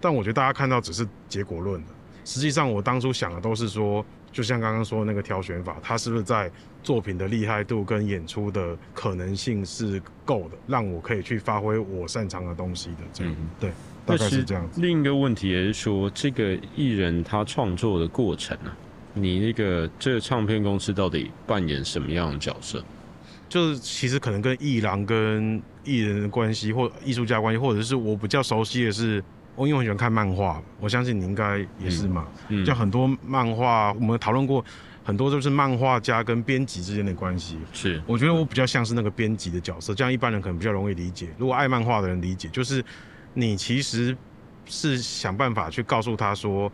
但我觉得大家看到只是结果论的，实际上我当初想的都是说，就像刚刚说的那个挑选法，它是不是在作品的厉害度跟演出的可能性是够的，让我可以去发挥我擅长的东西的，这样、嗯对，大概是这样子。另一个问题也是说，这个艺人他创作的过程啊，你那个这个唱片公司到底扮演什么样的角色？就是其实可能跟艺廊跟艺人的关系，或艺术家关系，或者是我比较熟悉的是，我因为我很喜欢看漫画，我相信你应该也是嘛。嗯像很多漫画，我们讨论过很多就是漫画家跟编辑之间的关系。是我觉得我比较像是那个编辑的角色，这样一般人可能比较容易理解。如果爱漫画的人理解，就是你其实是想办法去告诉他说，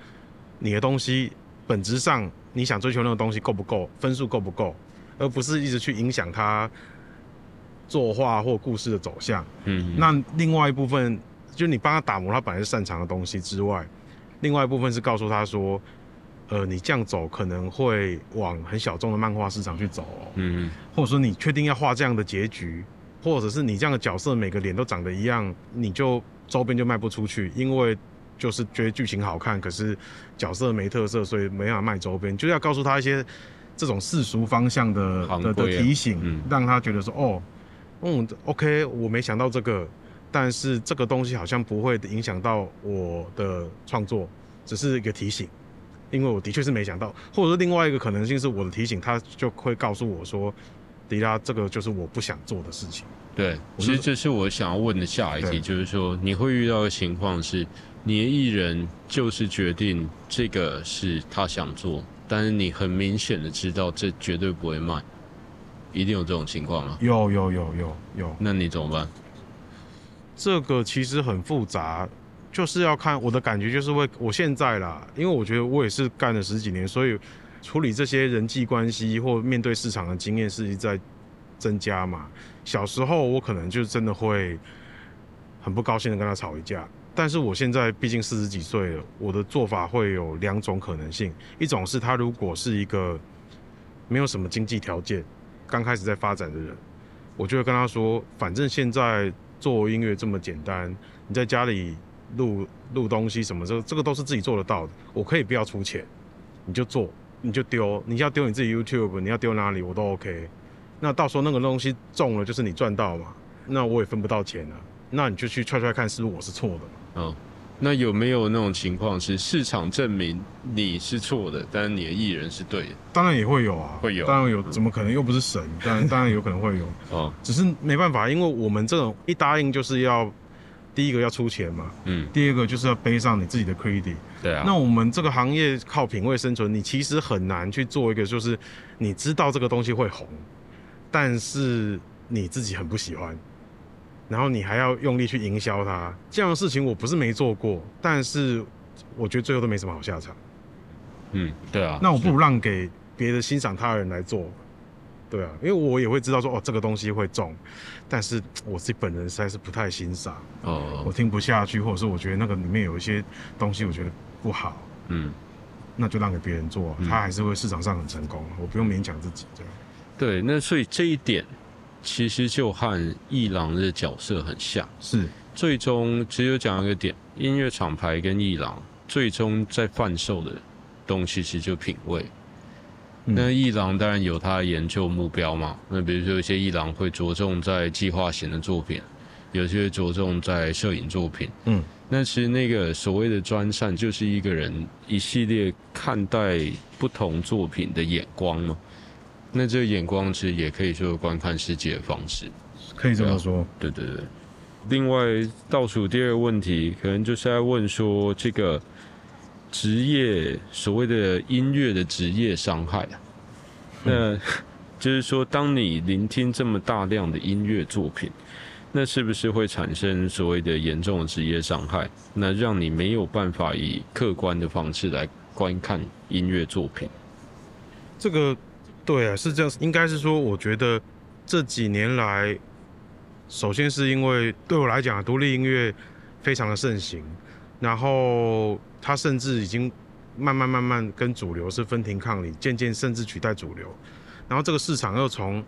你的东西本质上你想追求那个东西够不够，分数够不够，而不是一直去影响他作画或故事的走向。嗯那另外一部分，就是你帮他打磨他本来是擅长的东西之外，另外一部分是告诉他说，呃，你这样走可能会往很小众的漫画市场去走哦。嗯或者说你确定要画这样的结局，或者是你这样的角色每个脸都长得一样，你就周边就卖不出去，因为就是觉得剧情好看，可是角色没特色，所以没办法卖周边，就是要告诉他一些这种世俗方向的的提醒，嗯让他觉得说哦，嗯，OK，我没想到这个，但是这个东西好像不会影响到我的创作，只是一个提醒。因为我的确是没想到，或者是另外一个可能性是我的提醒，他就会告诉我说，迪拉，这个就是我不想做的事情。对，其实这是我想要问的下一题，就是说你会遇到的情况是，你的艺人就是决定这个是他想做，但是你很明显的知道这绝对不会卖，一定有这种情况吗？有有有有有，那你怎么办？这个其实很复杂，就是要看我的感觉，就是会我现在啦，因为我觉得我也是干了十几年，所以处理这些人际关系或面对市场的经验是一在增加嘛。小时候我可能就真的会很不高兴的跟他吵一架，但是我现在毕竟四十几岁了，我的做法会有两种可能性，一种是他如果是一个没有什么经济条件，刚开始在发展的人，我就会跟他说，反正现在做音乐这么简单，你在家里录录东西什么，这这个都是自己做得到的。我可以不要出钱，你就做，你就丢，你要丢你自己 YouTube，你要丢哪里我都 OK。那到时候那个东西中了，就是你赚到嘛，那我也分不到钱了。那你就去踹踹看，是不是我是错的嘛？嗯，那有没有那种情况是市场证明你是错的，但是你的艺人是对的？当然也会有啊，会有当然有，怎么可能又不是神？当然当然有可能会有，哦，只是没办法，因为我们这种一答应就是要第一个要出钱嘛，嗯，第二个就是要背上你自己的 credit。对啊，那我们这个行业靠品味生存，你其实很难去做一个，就是你知道这个东西会红，但是你自己很不喜欢，然后你还要用力去营销它，这样的事情我不是没做过，但是我觉得最后都没什么好下场。嗯，对啊，那我不如让给别的欣赏他的人来做，对啊，因为我也会知道说哦这个东西会中，但是我自己本人实在是不太欣赏，哦我哦，听不下去，或者是我觉得那个里面有一些东西我觉得不好。嗯，那就让给别人做，嗯他还是会市场上很成功，我不用勉强自己这样。对，那所以这一点其实就和艺廊的角色很像。是最终只有讲一个点，音乐厂牌跟艺廊最终在贩售的东西其实就品味。嗯那艺廊当然有它的研究目标嘛，那比如说有些艺廊会着重在计划型的作品，有些着重在摄影作品。嗯，那其实那个所谓的专善，就是一个人一系列看待不同作品的眼光嘛。那这个眼光其实也可以说观看世界的方式。可以这么说。对对对。另外，倒数第二个问题，可能就是在问说这个职业所谓的音乐的职业伤害啊。那就是说，当你聆听这么大量的音乐作品，那是不是会产生所谓的严重的职业伤害？那让你没有办法以客观的方式来观看音乐作品。这个对啊，是这样，应该是说，我觉得这几年来，首先是因为对我来讲，独立音乐非常的盛行，然后它甚至已经慢慢慢慢跟主流是分庭抗礼，渐渐甚至取代主流，然后这个市场又从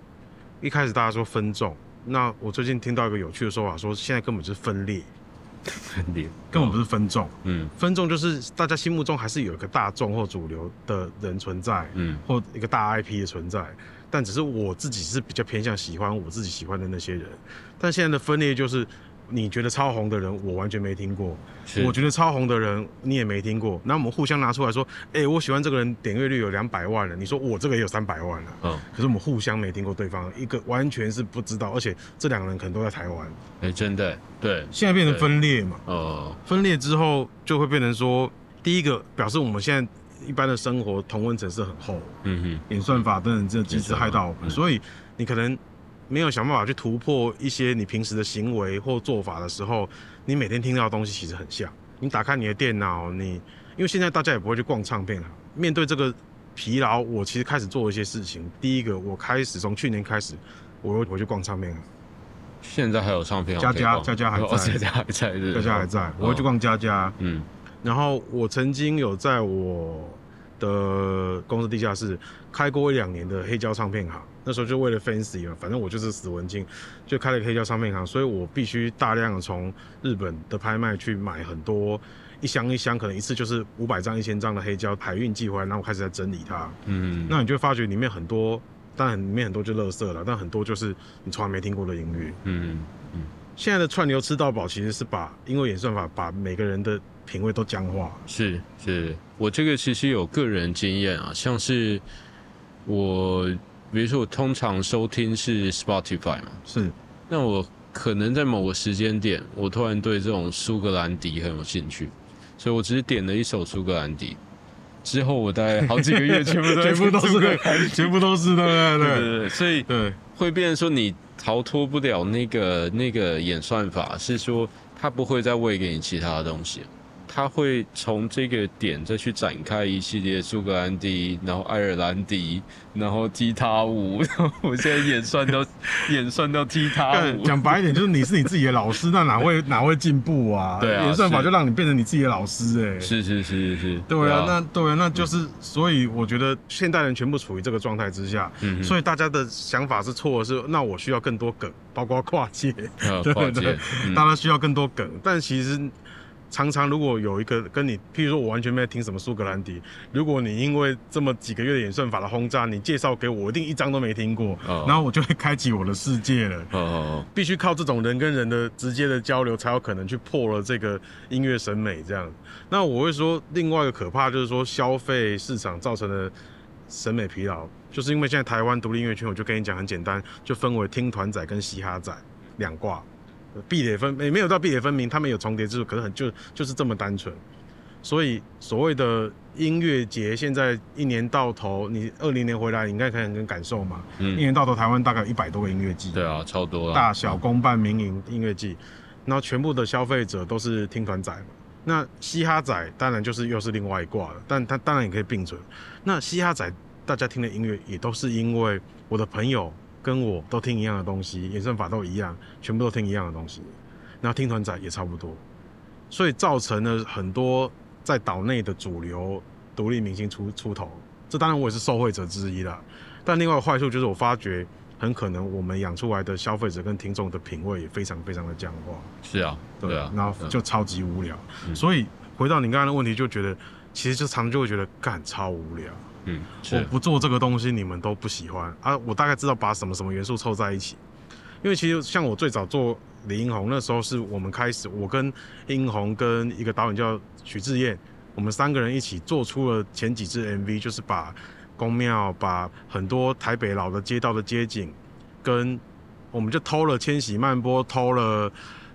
一开始大家说分众，那我最近听到一个有趣的说法，说现在根本就是分裂，根本不是分众。嗯分众就是大家心目中还是有一个大众或主流的人存在，嗯或一个大 IP 的存在，但只是我自己是比较偏向喜欢我自己喜欢的那些人。但现在的分裂就是，你觉得超红的人，我完全没听过；我觉得超红的人，你也没听过。那我们互相拿出来说，哎、我喜欢这个人，点阅率有两百万了，你说我这个也有三百万了，嗯，可是我们互相没听过对方，一个完全是不知道，而且这两个人可能都在台湾，哎、真的对，现在变成分裂嘛。哦、分裂之后就会变成说，第一个表示我们现在一般的生活同温层是很厚，嗯哼。演算法等等这机制害到我们，嗯。所以你可能没有想办法去突破一些你平时的行为或做法的时候，你每天听到的东西其实很像。你打开你的电脑，你因为现在大家也不会去逛唱片了，面对这个疲劳，我其实开始做一些事情。第一个，我开始从去年开始，我又回去逛唱片了，现在还有唱片佳佳佳佳还在哦佳佳还在，是大家还在，我会去。逛佳佳。嗯然后我曾经有在我的公司地下室开过一两年的黑胶唱片行，那时候就为了 fancy 嘛，反正我就是死文青，就开了黑胶唱片行，所以我必须大量的从日本的拍卖去买很多一箱一箱，可能一次就是五百张、一千张的黑胶海运寄回来，然后我开始在整理它。嗯，那你就会发觉里面很多，当然里面很多就垃圾了，但很多就是你从来没听过的音乐。嗯现在的串流吃到饱其实是把因为演算法把每个人的品味都僵化。是是，我这个其实有个人经验啊，像是我，比如说我通常收听是 Spotify 嘛，是，那我可能在某个时间点，我突然对这种苏格兰笛很有兴趣，所以我只是点了一首苏格兰笛，之后我大概好几个月全部都 是全部都是，对对？对对对对，所以对会变成说你逃脱不了那个那个演算法，是说它不会再喂给你其他的东西，它会从这个点再去展开一系列苏格兰迪，然后爱尔兰迪，然后踢踏舞，然后我现在演算到 演算到踢踏干舞，讲白一点，就是你是你自己的老师，那哪会哪会进步啊？对啊演算法就让你变成你自己的老师、哎，是是是是是，对啊，那对啊，那就是，所以我觉得现代人全部处于这个状态之下，嗯所以大家的想法是错的是，那我需要更多梗，包括跨界，呃对对。跨界，嗯。大家需要更多梗，但其实常常如果有一个跟你，譬如说我完全没有听什么苏格兰迪，如果你因为这么几个月的演算法的轰炸，你介绍给我，我一定一张都没听过，哦然后我就会开启我的世界了。哦哦必须靠这种人跟人的直接的交流，才有可能去破了这个音乐审美这样。那我会说，另外一个可怕就是说，消费市场造成的审美疲劳，就是因为现在台湾独立音乐圈，我就跟你讲很简单，就分为听团仔跟嘻哈仔两挂，壁垒分也没有到壁垒分明，他们有重叠之处，可是很就就是这么单纯。所以所谓的音乐节，现在一年到头，你二零年回来，你应该可以很感受嘛。一嗯，年到头，台湾大概有一百多个音乐季。对啊，超多了，大小公办民营音乐季，然后全部的消费者都是听团仔嘛。那嘻哈仔当然就是又是另外一挂了，但它当然也可以并存。那嘻哈仔大家听的音乐也都是因为我的朋友跟我都听一样的东西，演算法都一样，全部都听一样的东西，然后听团仔也差不多，所以造成了很多在岛内的主流独立明星出出头。这当然我也是受惠者之一啦。但另外坏处就是我发觉。很可能我们养出来的消费者跟听众的品味也非常非常的僵化，是啊，对啊，然后就超级无聊。嗯所以回到你刚刚的问题，就觉得其实就常常就会觉得干超无聊。嗯，我，不做这个东西，你们都不喜欢啊。我大概知道把什么什么元素凑在一起，因为其实像我最早做李英红那时候，是我们开始，我跟英红跟一个导演叫许志燕，我们三个人一起做出了前几支 MV，就是把宫庙，把很多台北老的街道的街景，跟我们就偷了千禧曼波，偷了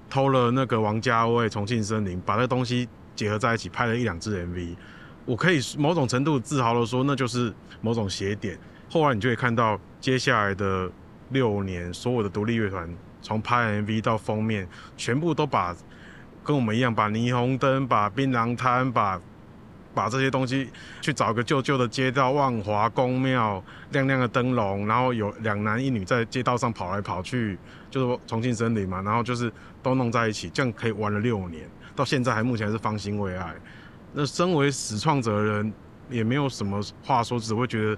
偷了那个王家卫重庆森林，把那东西结合在一起，拍了一两支 MV。我可以某种程度自豪的说，那就是某种邪点。后来你就会看到接下来的六年，所有的独立乐团从拍 MV 到封面，全部都把跟我们一样，把霓虹灯、把槟榔摊、把把这些东西去找个旧旧的街道，万华宫庙亮亮的灯笼，然后有两男一女在街道上跑来跑去，就是重庆森林嘛，然后就是都弄在一起，这样可以玩了六年，到现在还目前还是方兴未艾。那身为始创者的人，也没有什么话说，只会觉得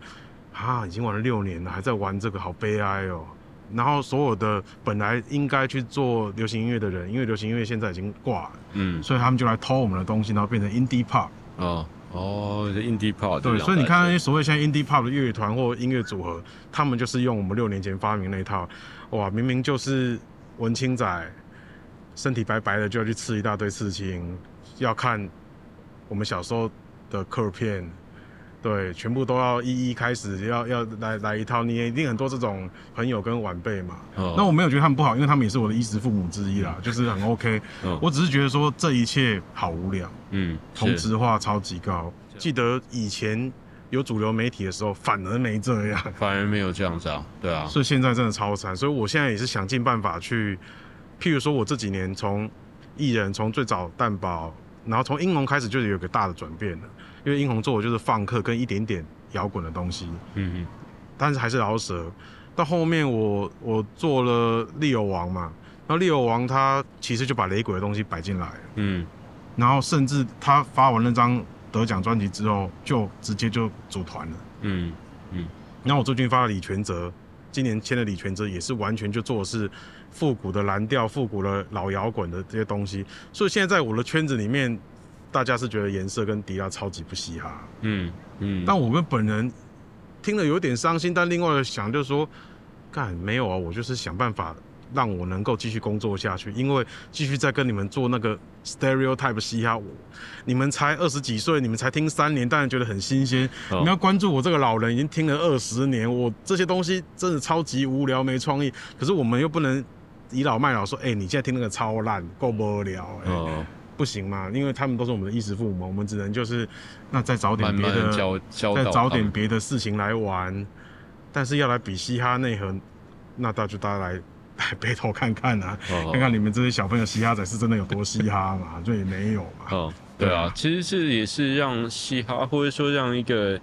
啊，已经玩了六年了，还在玩这个，好悲哀哦。然后所有的本来应该去做流行音乐的人，因为流行音乐现在已经挂了，嗯，所以他们就来偷我们的东西，然后变成 indie pop。哦哦，这 indie pop，对，所以你看那些所谓现在 indie pop 的乐团或音乐组合，他们就是用我们六年前发明那一套，哇，明明就是文青仔，身体白白的就要去吃一大堆刺青，要看我们小时候的课片，对，全部都要一一开始要要来来一套，你也一定很多这种朋友跟晚辈嘛。哦那我没有觉得他们不好，因为他们也是我的衣食父母之一啦，就是很 OK。哦我只是觉得说这一切好无聊。嗯，同是质化超级高。记得以前有主流媒体的时候，反而没这样，反而没有这样子啊，对啊，所以现在真的超惨。所以我现在也是想尽办法去，譬如说我这几年从艺人从最早蛋堡，然后从英红开始就有个大的转变了，因为英红做的就是放克跟一点点摇滚的东西，嗯嗯但是还是饶舌。到后面我我做了利友王嘛，那利友王他其实就把雷鬼的东西摆进来。嗯然后甚至他发完那张得奖专辑之后，就直接就组团了。嗯嗯然后我最近发了李全哲，今年签了李全哲也是完全就做的是复古的蓝调、复古的老摇滚的这些东西。所以现在在我的圈子里面，大家是觉得颜色跟迪拉超级不嘻哈，嗯嗯，但我们本人听了有点伤心，但另外想就是说，干没有啊，我就是想办法让我能够继续工作下去，因为继续在跟你们做那个 stereotype 嘻哈，我你们才二十几岁，你们才听三年，当然觉得很新鲜。哦你们要关注我这个老人已经听了二十年，我这些东西真的超级无聊没创意，可是我们又不能倚老卖老说，哎、你现在听那个超烂，够无聊，哎、哦，不行嘛，因为他们都是我们的衣食父母嘛，我们只能就是那再找点别的慢慢教教再找点别的事情来玩，但是要来比嘻哈内核，那大就大家来来背头看看啊，哦看看你们这些小朋友嘻哈仔是真的有多嘻哈嘛，就也没有嘛。哦，对啊，其实是也是让嘻哈或者说让一个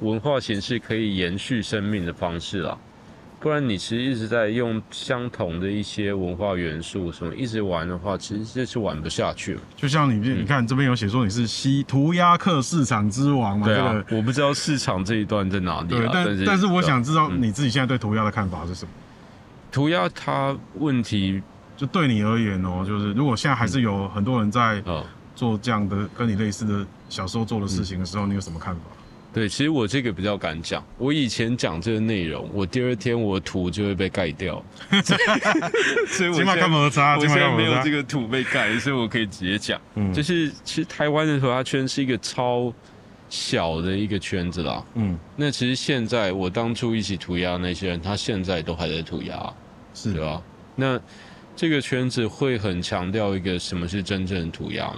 文化形式可以延续生命的方式啦。不然你其实一直在用相同的一些文化元素什么一直玩的话，其实这是玩不下去了。就像你你看这边有写说你是西涂鸦客市场之王嘛，对我不知道市场这一段在哪里对，啊，但是但是我想知道嗯你自己现在对涂鸦的看法是什么？涂鸦它问题就对你而言哦，就是如果现在还是有很多人在哦，做这样的跟你类似的小时候做的事情的时候，你有什么看法？对，其实我这个比较敢讲。我以前讲这个内容，我第二天我的图就会被盖掉，所以我起码现在？我现在没有这？个图被盖，所以我可以直接讲。嗯就是其实台湾的涂鸦圈是一个超小的一个圈子啦。嗯，那其实现在我当初一起涂鸦那些人，他现在都还在涂鸦，是对吧？那这个圈子会很强调一个什么是真正的涂鸦嘛？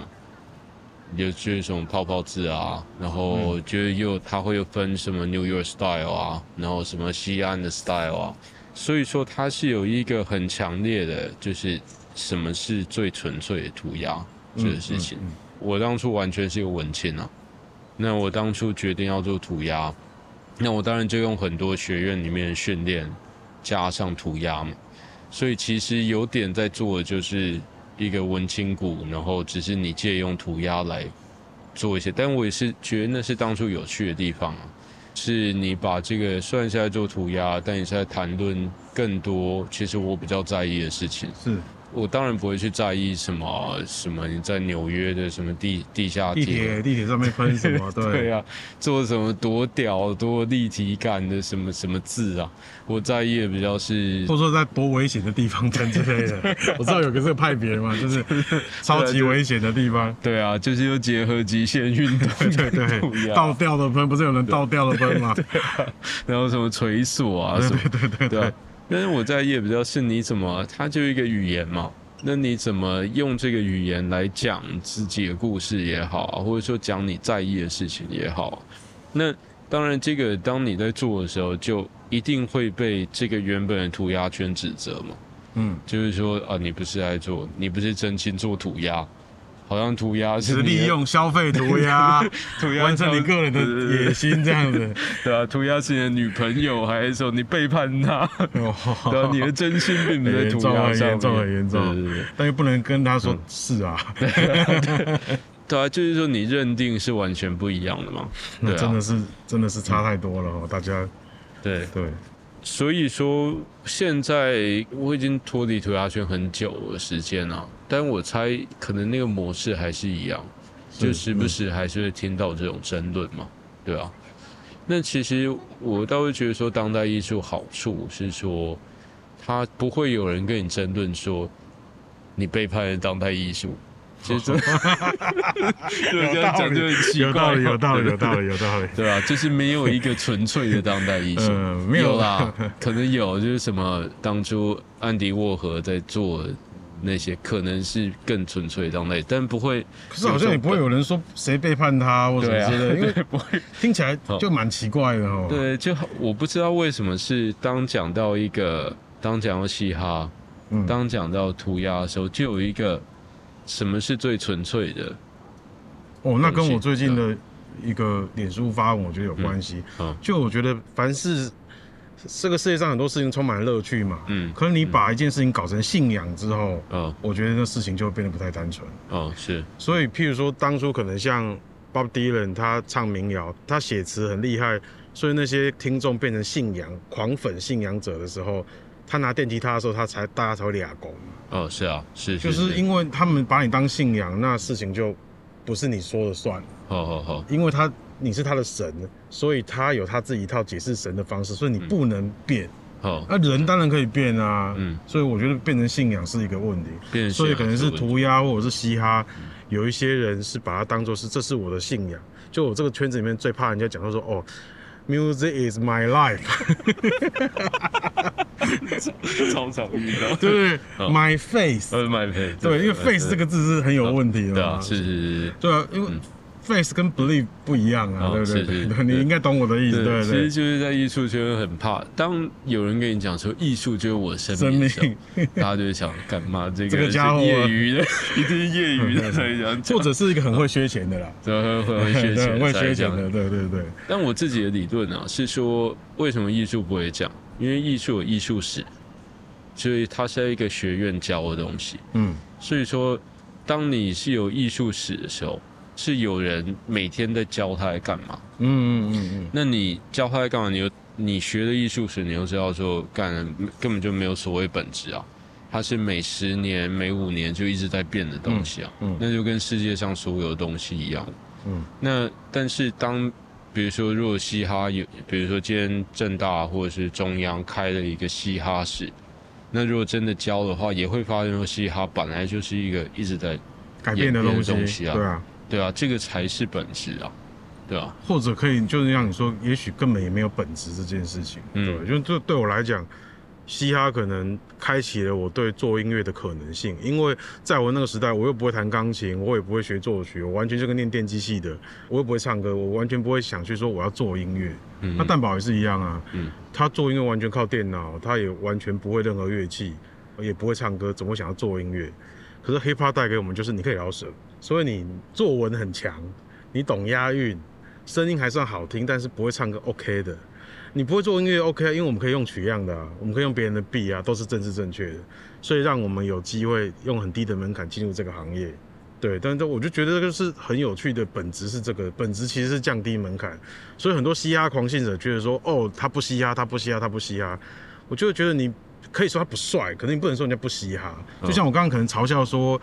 有就是什么泡泡字啊，然后就是又它会有分什么 New York style 啊，然后什么西安的 style 啊，所以说它是有一个很强烈的，就是什么是最纯粹的涂鸦这个事情。我当初完全是一个文青啊，那我当初决定要做涂鸦，那我当然就用很多学院里面的训练加上涂鸦嘛，所以其实有点在做的就是一个文青谷，然后只是你借用涂鸦来做一些，但我也是觉得那是当初有趣的地方啊，是你把这个算下来做涂鸦，但你是在谈论更多其实我比较在意的事情。是我当然不会去在意什么什么你在纽约的什么地地下地铁地铁上面喷什么？对对啊，做什么多屌多立体感的什么什么字啊，我在意的比较是或者说在多危险的地方喷之类的。我知道有个这个派别嘛，就是 超级危险的地方。对啊，就是又结合极限运动对对，倒吊的喷，不是有人倒吊的喷吗？然后什么垂锁啊对对对对啊。但是我在意的比较是你怎么，它就一个语言嘛，那你怎么用这个语言来讲自己的故事也好啊，或者说讲你在意的事情也好，那当然这个当你在做的时候，就一定会被这个原本的涂鸦圈指责嘛，嗯，就是说啊，你不是在做，你不是真心做涂鸦，好像涂鸦只是利用消费涂鸦 涂鸦完成你个人的野心，这样子。对啊，涂鸦是你的女朋友，还是说你背叛她？对啊，你的真心并不在涂鸦上严重很严重但又不能跟他说是啊，对啊，就是说你认定是完全不一样的嘛。那真的是真的是差太多了哦，大家。对，对，所以说现在我已经脱离涂鸦圈很久的时间了，但我猜可能那个模式还是一样，就时不时还是会听到这种争论嘛，对啊。那其实我倒会觉得说，当代艺术好处是说，它不会有人跟你争论说你背叛了当代艺术。其实这对 这样讲就很奇怪，有道理，有道理，有道理。理，有道理。对啊，就是没有一个纯粹的当代艺术，嗯没有啦，可能有，就是什么当初安迪沃荷在做的那些，可能是更纯粹的当类，但不会。可是好像也不会有人说谁背叛他或者对啊，之类的，因为 不会。听起来就蛮奇怪的哦。对，就我不知道为什么是当讲到一个，当讲到嘻哈，嗯当讲到涂鸦的时候，就有一个什么是最纯粹的？哦，那跟我最近的一个脸书发文，我觉得有关系。嗯嗯就我觉得凡是这个世界上很多事情充满了乐趣嘛，嗯。可是你把一件事情搞成信仰之后，哦我觉得那事情就会变得不太单纯。哦，是，所以，譬如说，当初可能像 Bob Dylan，他唱民谣，他写词很厉害，所以那些听众变成信仰狂粉、信仰者的时候，他拿电吉他的时候，他才大家才会俩拱。哦，是啊，是，就是。因为他们把你当信仰，那事情就不是你说了算，好好好，因为他你是他的神，所以他有他自己一套解释神的方式，所以你不能变。好，那、人当然可以变啊，嗯。所以我觉得变成信仰是一个问题，变成所以可能是涂鸦或者是嘻哈，有一些人是把它当做是这是我的信仰，就我这个圈子里面最怕人家讲到说哦。Music is my life，超常遇到，对不对哦？My face，对，因为 face 这个字是很有问题的对啊，，是是是。对啊，因为 face 跟 believe 不一样啊，哦对不对？你应该懂我的意思，对其实？就是在艺术圈很怕，当有人跟你讲说艺术就是我的生生命 大家就会想干嘛？这个 这个家伙业余的，一定是业余的才这样讲，或者是一个很会削钱的啦，对很会钱才这样削钱的，对对对，但我自己的理论啊，是说为什么艺术不会这样？因为艺术有艺术史，所以它是在一个学院教的东西。嗯，所以说，当你是有艺术史的时候，是有人每天在教他在干嘛。嗯嗯嗯嗯，那你教他在干嘛？你又你学的艺术史，你又知道说，干根本就没有所谓本质啊。它是每十年、每五年就一直在变的东西啊。嗯嗯那就跟世界上所有的东西一样。嗯，那但是当比如说，如果嘻哈有，比如说今天正大或者是中央开了一个嘻哈室，那如果真的教的话，也会发现说，嘻哈本来就是一个一直在改变的演变东西，的东西啊对啊，对啊，这个才是本质啊，对啊，或者可以就是让你说，也许根本也没有本质这件事情，嗯对，就这对我来讲。嘻哈可能开启了我对做音乐的可能性，因为在我那个时代，我又不会弹钢琴，我也不会学作曲，我完全就跟念电机系的，我又不会唱歌，我完全不会想去说我要做音乐。嗯那蛋宝也是一样啊，嗯他做音乐完全靠电脑，他也完全不会任何乐器，也不会唱歌，怎么会想要做音乐？可是 hip hop 带给我们就是你可以饶舌，所以你作文很强，你懂押韵，声音还算好听，但是不会唱歌 OK 的。你不会做音乐 OK，啊因为我们可以用取样的、啊，我们可以用别人的 B 啊，都是政治正确的，所以让我们有机会用很低的门槛进入这个行业。对，但是我就觉得这个是很有趣的本质是这个，本质其实是降低门槛，所以很多嘻哈狂信者觉得说，哦，他不嘻哈，他不嘻哈，他不嘻哈，我就会觉得你可以说他不帅，可是你不能说人家不嘻哈。就像我刚刚可能嘲笑说，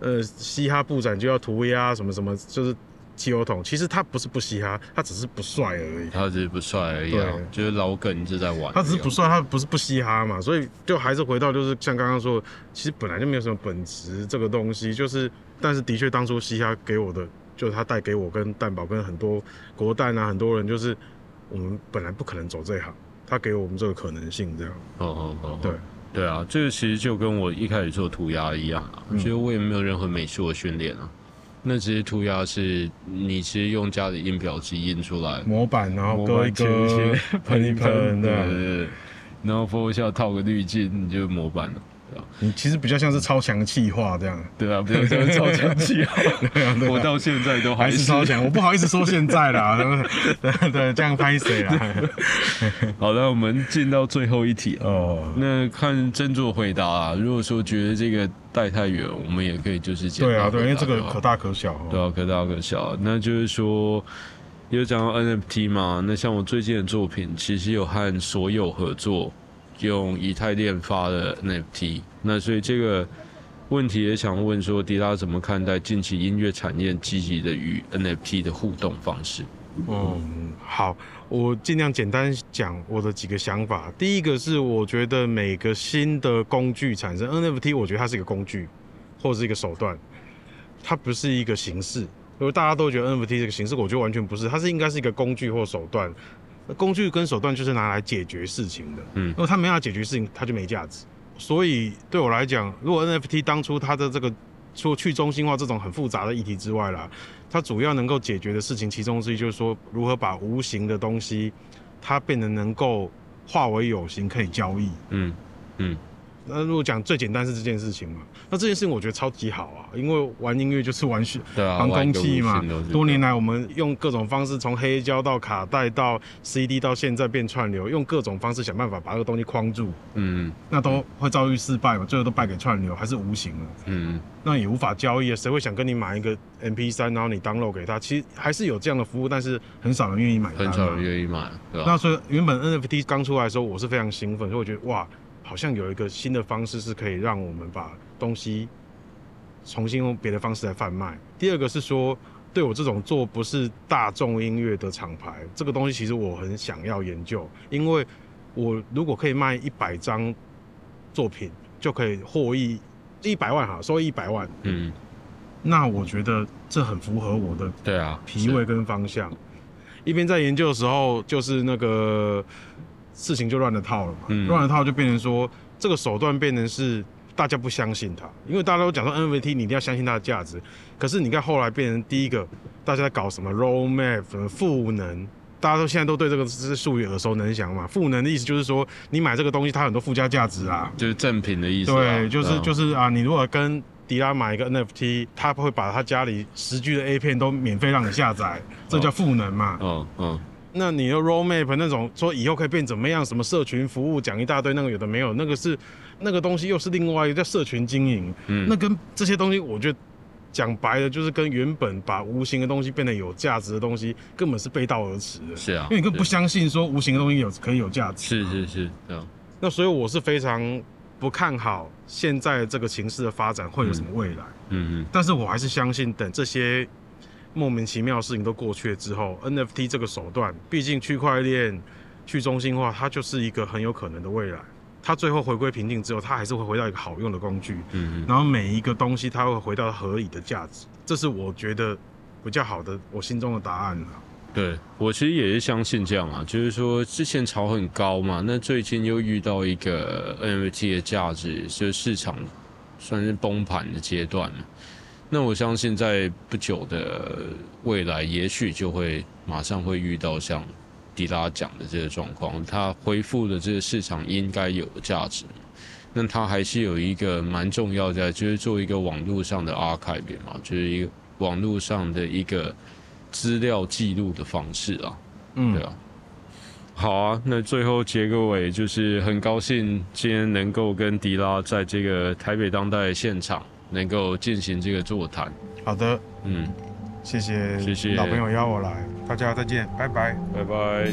呃，嘻哈布展就要涂鸦什么什么，就是汽油桶，其实他不是不嘻哈，他只是不帅而已。他只是不帅而已啊，对。就是老梗一直在玩，他只是不帅，他不是不嘻哈嘛，所以就还是回到就是像刚刚说，其实本来就没有什么本质这个东西，就是但是的确当初嘻哈给我的，就是他带给我跟蛋宝跟很多国蛋啊很多人，就是我们本来不可能走这一行，他给我们这个可能性这样，哦哦哦，对，对啊，这个其实就跟我一开始做涂鸦一样啊，嗯。其实我也没有任何美术的训练啊，那其实涂鸦是你其实用家里印表机印出来，模板然后模割一板割切一切，喷一喷 对的，对对，然后 Photoshop 套个滤镜，你就模板了，你其实比较像是超强气化这样，对啊，比较像是超强气化！啊啊我到现在都还是是超强，我不好意思说现在啦，对这样拍谁啦？好了，我们进到最后一题。哦，那看斟酌回答啊。如果说觉得这个带太远，我们也可以就是简单对啊对，因为这个可大可小哦，对啊，可大可小。那就是说，有讲到 NFT 嘛？那像我最近的作品，其实有和所有合作，用以太链发的 NFT。那所以这个问题也想问说，迪拉怎么看待近期音乐产业积极的与 NFT 的互动方式？嗯，好，我尽量简单讲我的几个想法。第一个是，我觉得每个新的工具产生 NFT，我觉得它是一个工具或是一个手段，它不是一个形式。如果大家都觉得 NFT 这个形式，我觉得完全不是，它是应该是一个工具或手段。那工具跟手段就是拿来解决事情的，嗯如果它没办法解决事情，它就没价值。所以对我来讲，如果 NFT 当初它的这个除去中心化这种很复杂的议题之外啦，它主要能够解决的事情，其中之一就是说，如何把无形的东西，它变得能够化为有形，可以交易。嗯嗯那如果讲最简单是这件事情嘛，那这件事情我觉得超级好啊，因为玩音乐就是玩虚啊，航玩空器嘛多年来我们用各种方式，从黑胶到卡带到 CD 到现在变串流，用各种方式想办法把这个东西框住，嗯那都会遭遇失败嘛，最后都败给串流，还是无形了。嗯那也无法交易啊，谁会想跟你买一个 MP 3然后你 download 给他？其实还是有这样的服务，但是很少人愿意买。很少人愿意买，对吧？那所以原本 NFT 刚出来的时候，我是非常兴奋，所以我觉得哇，好像有一个新的方式是可以让我们把东西重新用别的方式来贩卖。第二个是说，对我这种做不是大众音乐的厂牌，这个东西其实我很想要研究，因为我如果可以卖一百张作品，就可以获益一百万哈，收益一百万，嗯，那我觉得这很符合我的对啊，脾胃跟方向。一边在研究的时候，就是那个事情就乱了套了嘛，嗯乱了套就变成说这个手段变成是大家不相信它，因为大家都讲说 NFT 你一定要相信它的价值，可是你看后来变成第一个大家在搞什么 roadmap 什么赋能。大家都现在都对这个是术语耳熟能详嘛？赋能的意思就是说，你买这个东西，它很多附加价值啊。就是正品的意思啊。对，就是啊就是啊，你如果跟迪拉买一个 NFT，他会把他家里十 G 的 A 片都免费让你下载，这叫赋能嘛。嗯嗯，那你的 roadmap 那种说以后可以变怎么样，什么社群服务讲一大堆，那个有的没有，那个是那个东西又是另外一个叫社群经营。嗯那跟这些东西，我觉得讲白了就是跟原本把无形的东西变得有价值的东西，根本是背道而驰的。是啊，因为你更不相信说无形的东西有可以有价值。是是是，对啊，那所以我是非常不看好现在这个形势的发展会有什么未来。嗯嗯但是我还是相信，等这些莫名其妙的事情都过去了之后，NFT 这个手段，毕竟区块链、去中心化，它就是一个很有可能的未来。它最后回归平静之后，它还是会回到一个好用的工具，嗯嗯，然后每一个东西它会回到合理的价值，这是我觉得比较好的我心中的答案啊。对我其实也是相信这样啊，就是说之前炒很高嘛，那最近又遇到一个 NFT 的价值，就是市场算是崩盘的阶段了。那我相信在不久的未来，也许就会马上会遇到像迪拉讲的这个状况，它恢复的这个市场应该有的价值。那它还是有一个蛮重要的，就是做一个网络上的 archive 嘛，就是一个网络上的一个资料记录的方式啊。嗯对啊。好啊，那最后结个尾，就是很高兴今天能够跟迪拉在这个台北当代现场能够进行这个座谈。好的。嗯。谢谢谢谢。老朋友邀我来大家再见拜拜。拜拜。